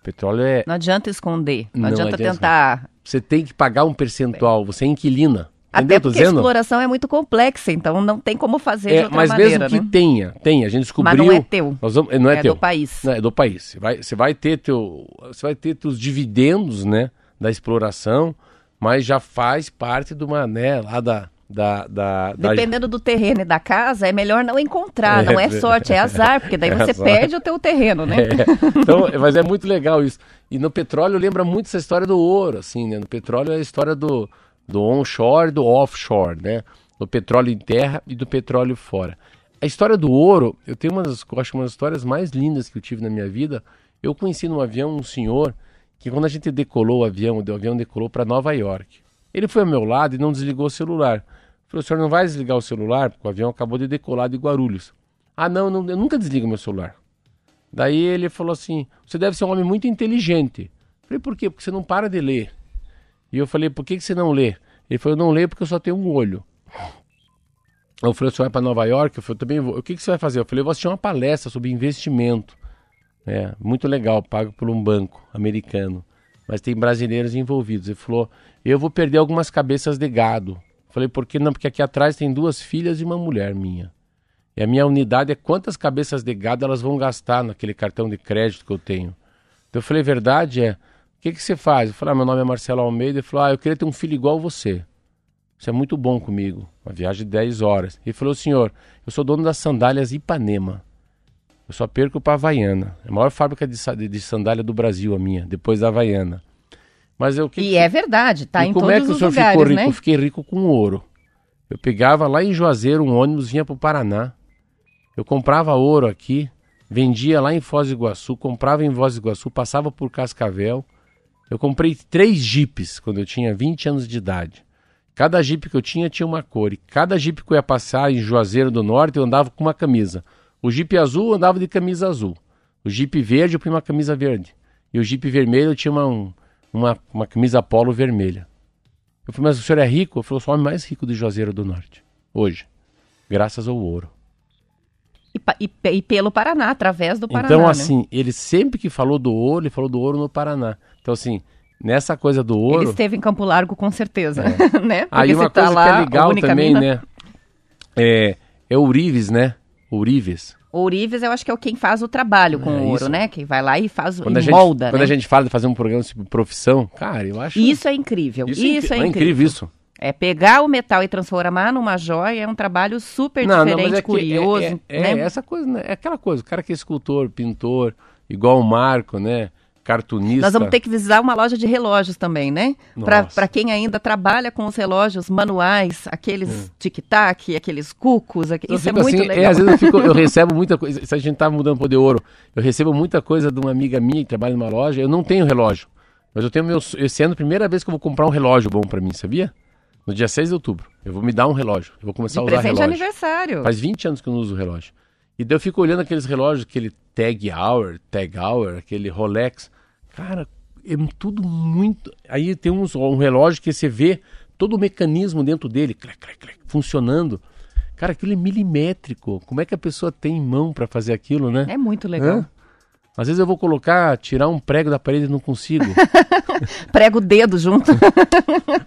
Speaker 3: O petróleo é.
Speaker 2: Não adianta esconder. Não,
Speaker 3: Não
Speaker 2: adianta
Speaker 3: adianta.
Speaker 2: tentar.
Speaker 3: Você tem que pagar um percentual. Você é inquilina.
Speaker 2: Até porque a exploração é muito complexa, então não tem como fazer de
Speaker 3: É,
Speaker 2: outra
Speaker 3: mas
Speaker 2: maneira,
Speaker 3: mesmo que
Speaker 2: né?
Speaker 3: tenha, tenha, a gente descobriu.
Speaker 2: Mas não é teu.
Speaker 3: Nós vamos- não é,
Speaker 2: É
Speaker 3: teu.
Speaker 2: do país.
Speaker 3: Não, é do país. Você vai, você vai ter teu, você vai ter teus dividendos, né, da exploração, mas já faz parte de uma, né, lá da, da, da, da-
Speaker 2: Dependendo do terreno e da casa, é melhor não encontrar.
Speaker 3: É,
Speaker 2: não é sorte, é azar, *laughs* porque daí
Speaker 3: É
Speaker 2: você
Speaker 3: azar.
Speaker 2: perde o teu terreno, né? *laughs*
Speaker 3: É, então, mas é muito legal isso. E no petróleo lembra muito essa história do ouro, assim, né? No petróleo é a história do, do onshore e do offshore, né? Do petróleo em terra e do petróleo fora. A história do ouro, eu tenho uma das, acho uma das histórias mais lindas que eu tive na minha vida. Eu conheci num avião um senhor que quando a gente decolou o avião, o avião decolou para Nova York. Ele foi ao meu lado e não desligou o celular. Senhor não vai desligar o celular? Porque o avião acabou de decolar de Guarulhos. Ah, não, não eu nunca desligo meu celular. Daí ele falou assim: Você deve ser um homem muito inteligente. Eu falei: Por quê? Porque você não para de ler. E eu falei: Por que, que você não lê? Ele falou: Eu não leio porque eu só tenho um olho. Eu falei: Você vai para Nova York? Eu falei: também vou. O que, que você vai fazer? Eu falei: Eu vou assistir uma palestra sobre investimento. É, muito legal, pago por um banco americano. Mas tem brasileiros envolvidos. Ele falou: Eu vou perder algumas cabeças de gado. Falei: Por que não? Porque aqui atrás tem duas filhas e uma mulher minha. E a minha unidade é quantas cabeças de gado elas vão gastar naquele cartão de crédito que eu tenho. Então eu falei, verdade é. O que, que você faz? Eu falei, ah, meu nome é Marcelo Almeida. Ele falou, ah, eu queria ter um filho igual você. Você é muito bom comigo. Uma viagem de 10 horas. Ele falou, senhor, eu sou dono das sandálias Ipanema. Eu só perco para Havaiana. É a maior fábrica de, de- de sandália do Brasil, a minha, depois da Havaiana. Mas eu que
Speaker 2: E é verdade, tá
Speaker 3: e
Speaker 2: em
Speaker 3: como
Speaker 2: todos
Speaker 3: é que o
Speaker 2: os
Speaker 3: senhor
Speaker 2: lugares,
Speaker 3: ficou rico?
Speaker 2: né?
Speaker 3: Eu fiquei rico com ouro. Eu pegava lá em Juazeiro um ônibus, vinha para o Paraná. Eu comprava ouro aqui, vendia lá em Foz do Iguaçu, comprava em Foz do Iguaçu, passava por Cascavel. Eu comprei três jipes quando eu tinha 20 anos de idade. Cada jipe que eu tinha tinha uma cor. E cada jipe que eu ia passar em Juazeiro do Norte, eu andava com uma camisa. O jipe azul eu andava de camisa azul. O jipe verde eu punha uma camisa verde. E o jipe vermelho eu tinha uma, um- uma, uma camisa polo vermelha. Eu falei, mas o senhor é rico? Eu falei, eu sou o homem mais rico de Juazeiro do Norte. Hoje. Graças ao ouro.
Speaker 2: E, e e pelo Paraná, através do Paraná.
Speaker 3: então,
Speaker 2: né?
Speaker 3: assim, ele sempre que falou do ouro, ele falou do ouro no Paraná. Então, assim, nessa coisa do ouro.
Speaker 2: Ele esteve em Campo Largo com certeza, *laughs* né? Porque
Speaker 3: Aí uma
Speaker 2: tá
Speaker 3: coisa
Speaker 2: lá,
Speaker 3: que é legal também,
Speaker 2: mina-
Speaker 3: né? É, é Ourives, né? Ourives.
Speaker 2: Ourives, eu acho que é o quem faz o trabalho com
Speaker 3: É,
Speaker 2: o ouro,
Speaker 3: isso.
Speaker 2: né? Quem vai lá e faz
Speaker 3: Quando,
Speaker 2: e
Speaker 3: a gente,
Speaker 2: molda,
Speaker 3: quando
Speaker 2: né?
Speaker 3: a gente fala de fazer um programa sobre profissão, cara, eu acho.
Speaker 2: Isso é incrível. Isso,
Speaker 3: incri-
Speaker 2: é
Speaker 3: não
Speaker 2: incrível.
Speaker 3: isso.
Speaker 2: É pegar o metal e transformar numa joia é um trabalho super diferente,
Speaker 3: que
Speaker 2: curioso,
Speaker 3: é, é, é
Speaker 2: né?
Speaker 3: essa coisa, né? É aquela coisa, o cara que é escultor, pintor, igual o Marco, né? Cartunista.
Speaker 2: Nós vamos ter que visitar uma loja de relógios também, né? Pra quem ainda trabalha com os relógios manuais, aqueles tic-tac, aqueles cucos, aqu- isso é muito
Speaker 3: assim,
Speaker 2: legal.
Speaker 3: É, às vezes eu, fico- eu *laughs* recebo muita coisa. Se a gente tá mudando pro de ouro, eu recebo muita coisa de uma amiga minha que trabalha numa loja. Eu não tenho relógio. Mas eu tenho meu. Esse ano, primeira vez que eu vou comprar um relógio bom pra mim, sabia? No dia 6 de outubro. Eu vou me dar um relógio. Eu vou começar
Speaker 2: de
Speaker 3: a usar
Speaker 2: presente de
Speaker 3: relógio.
Speaker 2: aniversário.
Speaker 3: Faz 20 anos que eu não uso relógio. E daí eu fico olhando aqueles relógios, aquele Tag Hour, Tag Hour, aquele Rolex. Cara, é tudo muito. Aí tem uns, um relógio que você vê todo o mecanismo dentro dele, clac, clac, clac, funcionando. Cara, aquilo é milimétrico. Como é que a pessoa tem mão pra fazer aquilo, né?
Speaker 2: É muito legal.
Speaker 3: Hã? Às vezes eu vou colocar, tirar um prego da parede e não consigo. *laughs*
Speaker 2: Prega o dedo junto.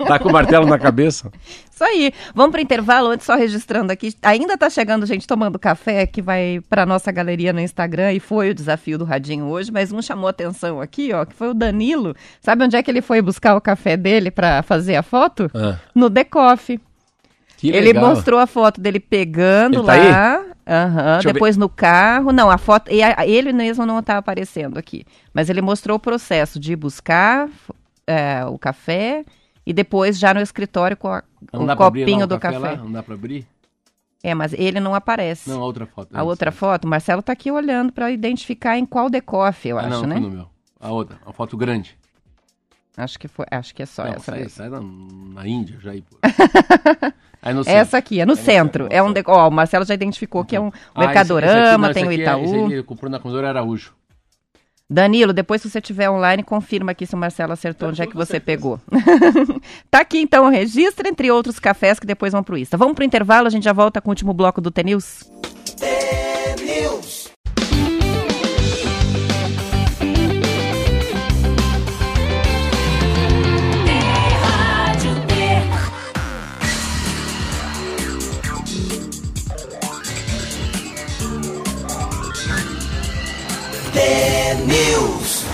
Speaker 3: tá com o martelo na cabeça.
Speaker 2: Isso aí. Vamos para intervalo, antes só registrando aqui. Ainda tá chegando gente tomando café que vai para nossa galeria no Instagram e foi o desafio do Radinho hoje, mas um chamou atenção aqui, ó, que foi o Danilo. Sabe onde é que ele foi buscar o café dele para fazer a foto?
Speaker 3: Ah,
Speaker 2: No Decoff.
Speaker 3: que
Speaker 2: Ele
Speaker 3: legal.
Speaker 2: mostrou a foto dele pegando
Speaker 3: tá
Speaker 2: lá. Aham,
Speaker 3: Eu
Speaker 2: depois no carro. Não, a foto. e Ele mesmo não tá aparecendo aqui. Mas ele mostrou o processo de buscar é, o café e depois já no escritório com a-
Speaker 3: Não
Speaker 2: o
Speaker 3: abrir lá
Speaker 2: copinho
Speaker 3: o
Speaker 2: do
Speaker 3: café
Speaker 2: café.
Speaker 3: Não dá pra abrir?
Speaker 2: É, mas ele não aparece.
Speaker 3: Não, a outra foto.
Speaker 2: a outra foto, o Marcelo tá aqui olhando para identificar em qual decoff, eu
Speaker 3: Ah,
Speaker 2: acho,
Speaker 3: não,
Speaker 2: né?
Speaker 3: no meu. A outra, a foto grande.
Speaker 2: Acho que foi, acho que é só
Speaker 3: Não,
Speaker 2: essa
Speaker 3: sai, sai na, na Índia já aí, *laughs* aí no
Speaker 2: Essa aqui, é no
Speaker 3: no
Speaker 2: centro.
Speaker 3: centro,
Speaker 2: É um de... Ó, o Marcelo já identificou que é um
Speaker 3: Ah, esse- esse aqui-
Speaker 2: Mercadorama,
Speaker 3: não,
Speaker 2: tem o
Speaker 3: esse aqui é-
Speaker 2: Itaú.
Speaker 3: esse aqui ele comprou na Comodoro Araújo.
Speaker 2: Danilo, depois se você estiver online, confirma aqui se o Marcelo acertou
Speaker 3: Com
Speaker 2: onde é que você
Speaker 3: certeza.
Speaker 2: pegou. *laughs* tá aqui então o registro, entre outros cafés que depois vão pro Insta. Vamos pro intervalo, a gente já volta com o último bloco do T-News.
Speaker 1: News.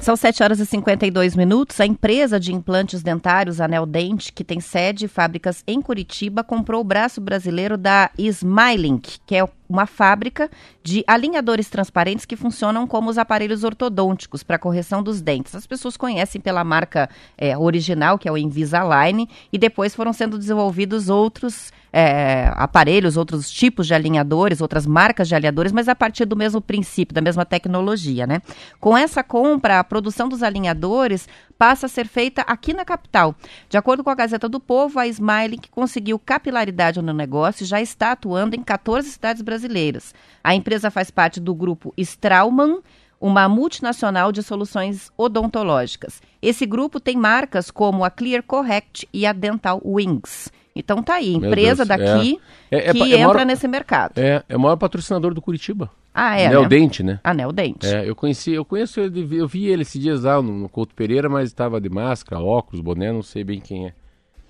Speaker 2: São 7 horas e 52 minutos. A empresa de implantes dentários Anel Dente, que tem sede e fábricas em Curitiba, comprou o braço brasileiro da Smilink, que é uma fábrica de alinhadores transparentes que funcionam como os aparelhos ortodônticos para correção dos dentes. As pessoas conhecem pela marca é, original, que é o Invisalign, e depois foram sendo desenvolvidos outros é, aparelhos, outros tipos de alinhadores, outras marcas de alinhadores, mas a partir do mesmo princípio, da mesma tecnologia, né? Com essa compra, a produção dos alinhadores passa a ser feita aqui na capital. De acordo com a Gazeta do Povo, a Smiley, que conseguiu capilaridade no negócio, já está atuando em 14 cidades brasileiras. A empresa faz parte do grupo Straumann, uma multinacional de soluções odontológicas. Esse grupo tem marcas como a Clear Correct e a Dental Wings. Então tá aí, empresa daqui é. É, é, que é entra maior, nesse mercado.
Speaker 3: É, é o maior patrocinador do Curitiba.
Speaker 2: Ah, é.
Speaker 3: Anel
Speaker 2: né?
Speaker 3: Dente, né?
Speaker 2: Anel Dente.
Speaker 3: É, eu conheci, eu conheço ele, eu vi ele esses dias lá no, no Couto Pereira, mas estava de máscara, óculos, boné, não sei bem quem é.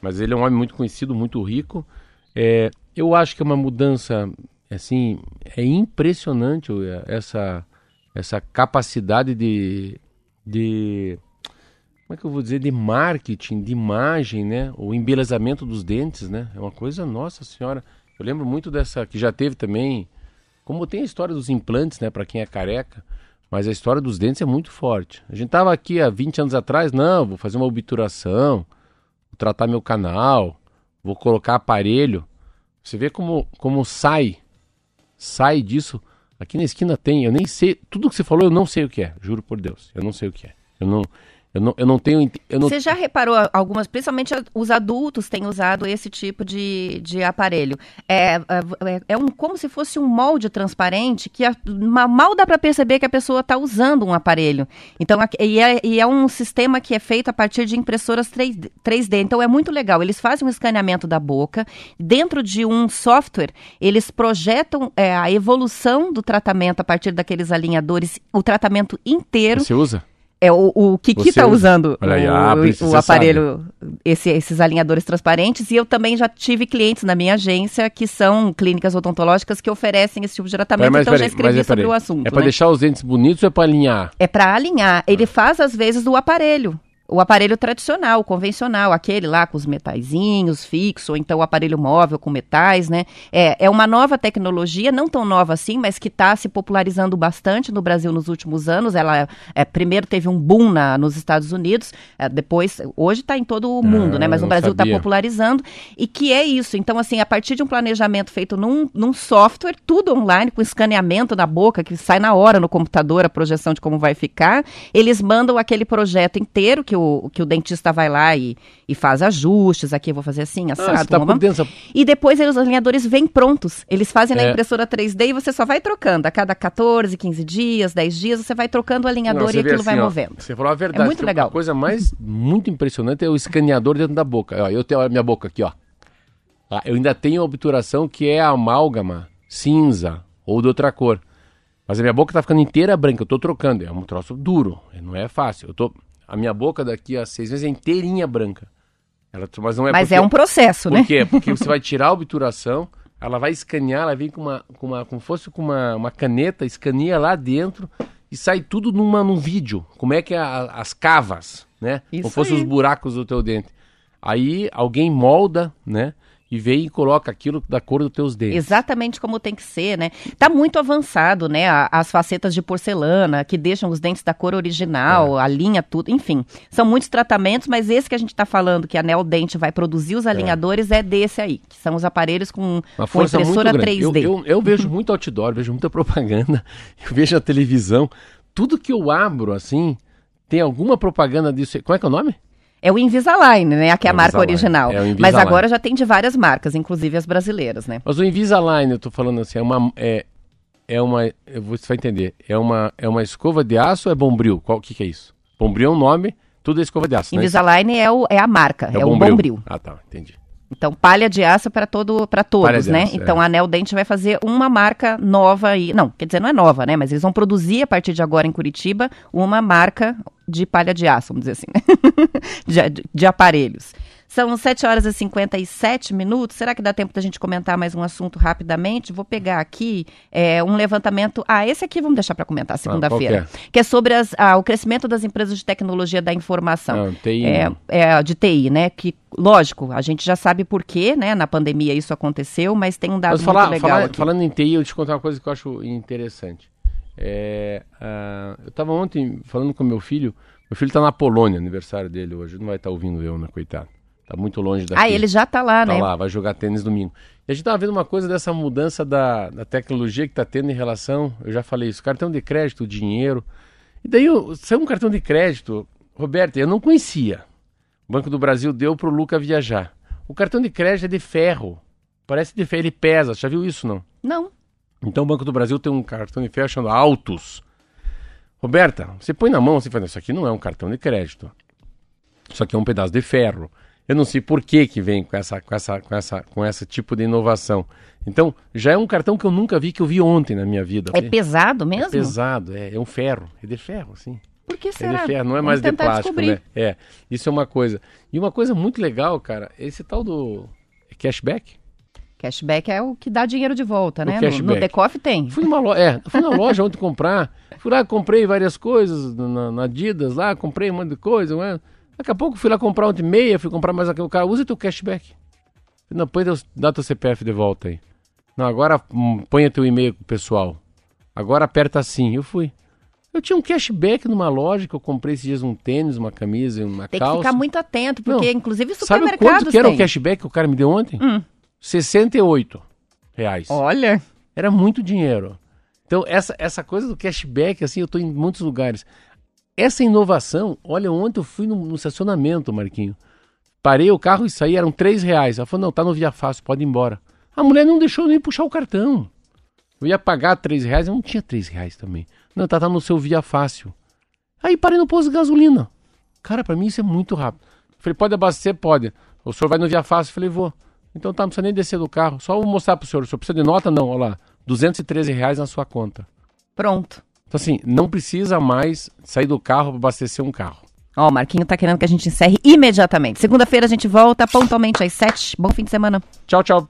Speaker 3: Mas ele é um homem muito conhecido, muito rico. É, eu acho que é uma mudança, assim, é impressionante essa, essa capacidade de, de como é que eu vou dizer, de marketing, de imagem, né? O embelezamento dos dentes, né? É uma coisa, nossa senhora. Eu lembro muito dessa, que já teve também, como tem a história dos implantes, né? Para quem é careca, mas a história dos dentes é muito forte. A gente tava aqui há 20 anos atrás, não, vou fazer uma obturação, vou tratar meu canal, vou colocar aparelho. Você vê como, como sai, sai disso. Aqui na esquina tem, eu nem sei, tudo que você falou eu não sei o que é, juro por Deus, eu não sei o que é. Eu não, eu não, eu não tenho. Eu não...
Speaker 2: Você já reparou algumas, principalmente os adultos têm usado esse tipo de, de aparelho. É, é, é, é um, como se fosse um molde transparente que a, mal dá para perceber que a pessoa está usando um aparelho. Então, e é, e é um sistema que é feito a partir de impressoras 3D, 3D. Então é muito legal. Eles fazem um escaneamento da boca. Dentro de um software, eles projetam é, a evolução do tratamento a partir daqueles alinhadores, o tratamento inteiro.
Speaker 3: Você usa?
Speaker 2: É o, o Kiki está usando aí, o, ah, o, aparelho, esse, esses alinhadores transparentes, e eu também já tive clientes na minha agência que são clínicas odontológicas que oferecem esse tipo de tratamento, mas, então peraí, já escrevi é, sobre o assunto.
Speaker 3: É para
Speaker 2: né?
Speaker 3: deixar os dentes bonitos ou é para alinhar?
Speaker 2: É para alinhar. Ele faz, às vezes, do aparelho o aparelho tradicional, convencional, aquele lá com os metaizinhos fixo, ou então o aparelho móvel com metais, né? É, é uma nova tecnologia, não tão nova assim, mas que está se popularizando bastante no Brasil nos últimos anos. Ela é, primeiro teve um boom na, nos Estados Unidos, é, depois, hoje está em todo o mundo, ah, né? Mas no Brasil está popularizando. E que é isso. Então, assim, a partir de um planejamento feito num, num software, tudo online, com escaneamento na boca, que sai na hora no computador a projeção de como vai ficar, eles mandam aquele projeto inteiro que o, que o dentista vai lá e, e faz ajustes, aqui eu vou fazer assim, ah, assado. Ah, tá dentro... E depois os alinhadores vêm prontos. Eles fazem é. na impressora 3D e você só vai trocando. A cada 14, 15 dias, 10 dias, você vai trocando o alinhador Não, e aquilo assim, vai ó, movendo.
Speaker 3: Você falou a verdade. É
Speaker 2: muito legal.
Speaker 3: A coisa mais muito impressionante é o escaneador dentro da boca. Ó, eu tenho a minha boca aqui, ó. Ah, eu ainda tenho a obturação que é a amálgama cinza ou de outra cor. Mas a minha boca tá ficando inteira branca, eu tô trocando. É um troço duro, não é fácil. Eu tô a minha boca daqui a seis meses é inteirinha branca. Ela, mas não é
Speaker 2: mas
Speaker 3: porque,
Speaker 2: é um processo, né?
Speaker 3: Por quê? Porque você vai tirar a obturação, ela vai escanear, ela vem com uma, com uma como fosse com uma, uma caneta, escaneia lá dentro e sai tudo numa, num vídeo. Como é que é a, as cavas, né? Isso como fossem os buracos do teu dente. Aí alguém molda, né? E vem e coloca aquilo da cor dos teus dentes.
Speaker 2: Exatamente como tem que ser, né? Tá muito avançado, né? As facetas de porcelana que deixam os dentes da cor original, é. a linha tudo, enfim. São muitos tratamentos, mas esse que a gente está falando, que a Neo Dente vai produzir os é. alinhadores, é, é desse aí, que são os aparelhos com, Uma com impressora 3D.
Speaker 3: Eu, eu, eu vejo muito outdoor, vejo muita *laughs* propaganda, eu vejo a televisão, tudo que eu abro assim, tem alguma propaganda disso. Como é que é o nome?
Speaker 2: É o Invisalign, né? Que é, a marca original. É Mas agora já tem de várias marcas, inclusive as brasileiras, né?
Speaker 3: Mas o Invisalign, eu tô falando assim, é uma. É, é uma. Você vai entender. É uma, é uma escova de aço ou é bombril? Qual que, que é isso? Bombril é um nome, tudo é escova de aço.
Speaker 2: Né? Invisalign né? é, o, é a marca, é, é o bombril. bombril.
Speaker 3: Ah, tá, entendi.
Speaker 2: Então, palha de aço para todo, para todos, né? Aço, então, é. a Anel Dente vai fazer uma marca nova aí. Não, quer dizer, não é nova, né? Mas eles vão produzir a partir de agora em Curitiba uma marca de palha de aço, vamos dizer assim, *laughs* de, de aparelhos. São 7 horas e 57 minutos. Será que dá tempo da gente comentar mais um assunto rapidamente? Vou pegar aqui é, um levantamento. Ah, esse aqui vamos deixar para comentar segunda-feira.
Speaker 3: qual
Speaker 2: que é sobre as- ah, o crescimento das empresas de tecnologia da informação.
Speaker 3: Não, TI
Speaker 2: É, é, de TI, né? Que, lógico, a gente já sabe por quê, né? Na pandemia isso aconteceu, mas tem um dado
Speaker 3: Mas
Speaker 2: muito
Speaker 3: falar,
Speaker 2: legal
Speaker 3: falar- falando em TI, eu te contar uma coisa que eu acho interessante. É, ah, eu estava ontem falando com meu filho. Meu filho está na Polônia, aniversário dele hoje. Não vai estar ouvindo eu, né, coitado? Tá muito longe daqui.
Speaker 2: Ah, ele já tá lá,
Speaker 3: Tá
Speaker 2: né?
Speaker 3: lá, vai jogar tênis domingo. E a gente tava vendo uma coisa dessa mudança da, da tecnologia que tá tendo em relação, eu já falei isso, cartão de crédito, dinheiro. E daí saiu um cartão de crédito, Roberto, eu não conhecia. O Banco do Brasil deu pro Luca viajar. O cartão de crédito é de ferro. Parece de ferro, ele pesa. Já viu isso, não?
Speaker 2: Não.
Speaker 3: Então o Banco do Brasil tem um cartão de ferro chamado Autos. Roberta, você põe na mão, você fala, isso aqui não é um cartão de crédito. Isso aqui é um pedaço de ferro. Eu não sei por que que vem com essa, com essa, com essa, com esse tipo de inovação. Então, já é um cartão que eu nunca vi, que eu vi ontem na minha vida.
Speaker 2: É pesado
Speaker 3: É
Speaker 2: mesmo?
Speaker 3: pesado, é, é um ferro. É de ferro, sim.
Speaker 2: Por que
Speaker 3: É
Speaker 2: será?
Speaker 3: de ferro, não é
Speaker 2: Vamos
Speaker 3: mais de plástico,
Speaker 2: descobrir.
Speaker 3: né? É, isso é uma coisa. E uma coisa muito legal, cara, esse tal do cashback.
Speaker 2: Cashback é o que dá dinheiro de volta, né? No, no. Decoff tem.
Speaker 3: Fui numa loja, é, fui na loja ontem comprar. Fui lá, comprei várias coisas na, na Adidas lá, comprei um monte de coisa. Né? Daqui a pouco fui lá comprar ontem meia, fui comprar mais aquele. O cara, usa teu cashback. Não, põe teu, dá teu CPF de volta aí. Não, agora hum, ponha teu e-mail pessoal. Agora aperta assim. Eu fui. Eu tinha um cashback numa loja que eu comprei esses dias um tênis, uma camisa e uma
Speaker 2: Tem
Speaker 3: calça.
Speaker 2: que ficar muito atento, porque
Speaker 3: Não.
Speaker 2: inclusive
Speaker 3: Sabe
Speaker 2: supermercados
Speaker 3: quanto que era
Speaker 2: têm.
Speaker 3: o cashback que o cara me deu ontem?
Speaker 2: Hum.
Speaker 3: 68 reais.
Speaker 2: Olha,
Speaker 3: Era muito dinheiro. Então, essa, essa coisa do cashback, assim, eu estou em muitos lugares. Essa inovação, olha, ontem eu fui no, no estacionamento, Marquinho. Parei o carro e saí, eram três reais. Ela falou, não, tá no Via Fácil, pode ir embora. A mulher não deixou nem puxar o cartão. Eu ia pagar três reais, eu não tinha três reais também. Não, tá, tá no seu Via Fácil. Aí parei no posto de gasolina. Cara, pra mim isso é muito rápido. Falei, pode abastecer? Pode. O senhor vai no Via Fácil? Falei, vou. Então tá, não precisa nem descer do carro. Só vou mostrar pro senhor. O senhor precisa de nota? Não, olha lá. 213 reais na sua conta.
Speaker 2: pronto.
Speaker 3: Então assim, não precisa mais sair do carro para abastecer um carro.
Speaker 2: Ó, o Marquinho tá querendo que a gente encerre imediatamente. Segunda-feira a gente volta pontualmente às sete. Bom fim de semana.
Speaker 3: Tchau, tchau.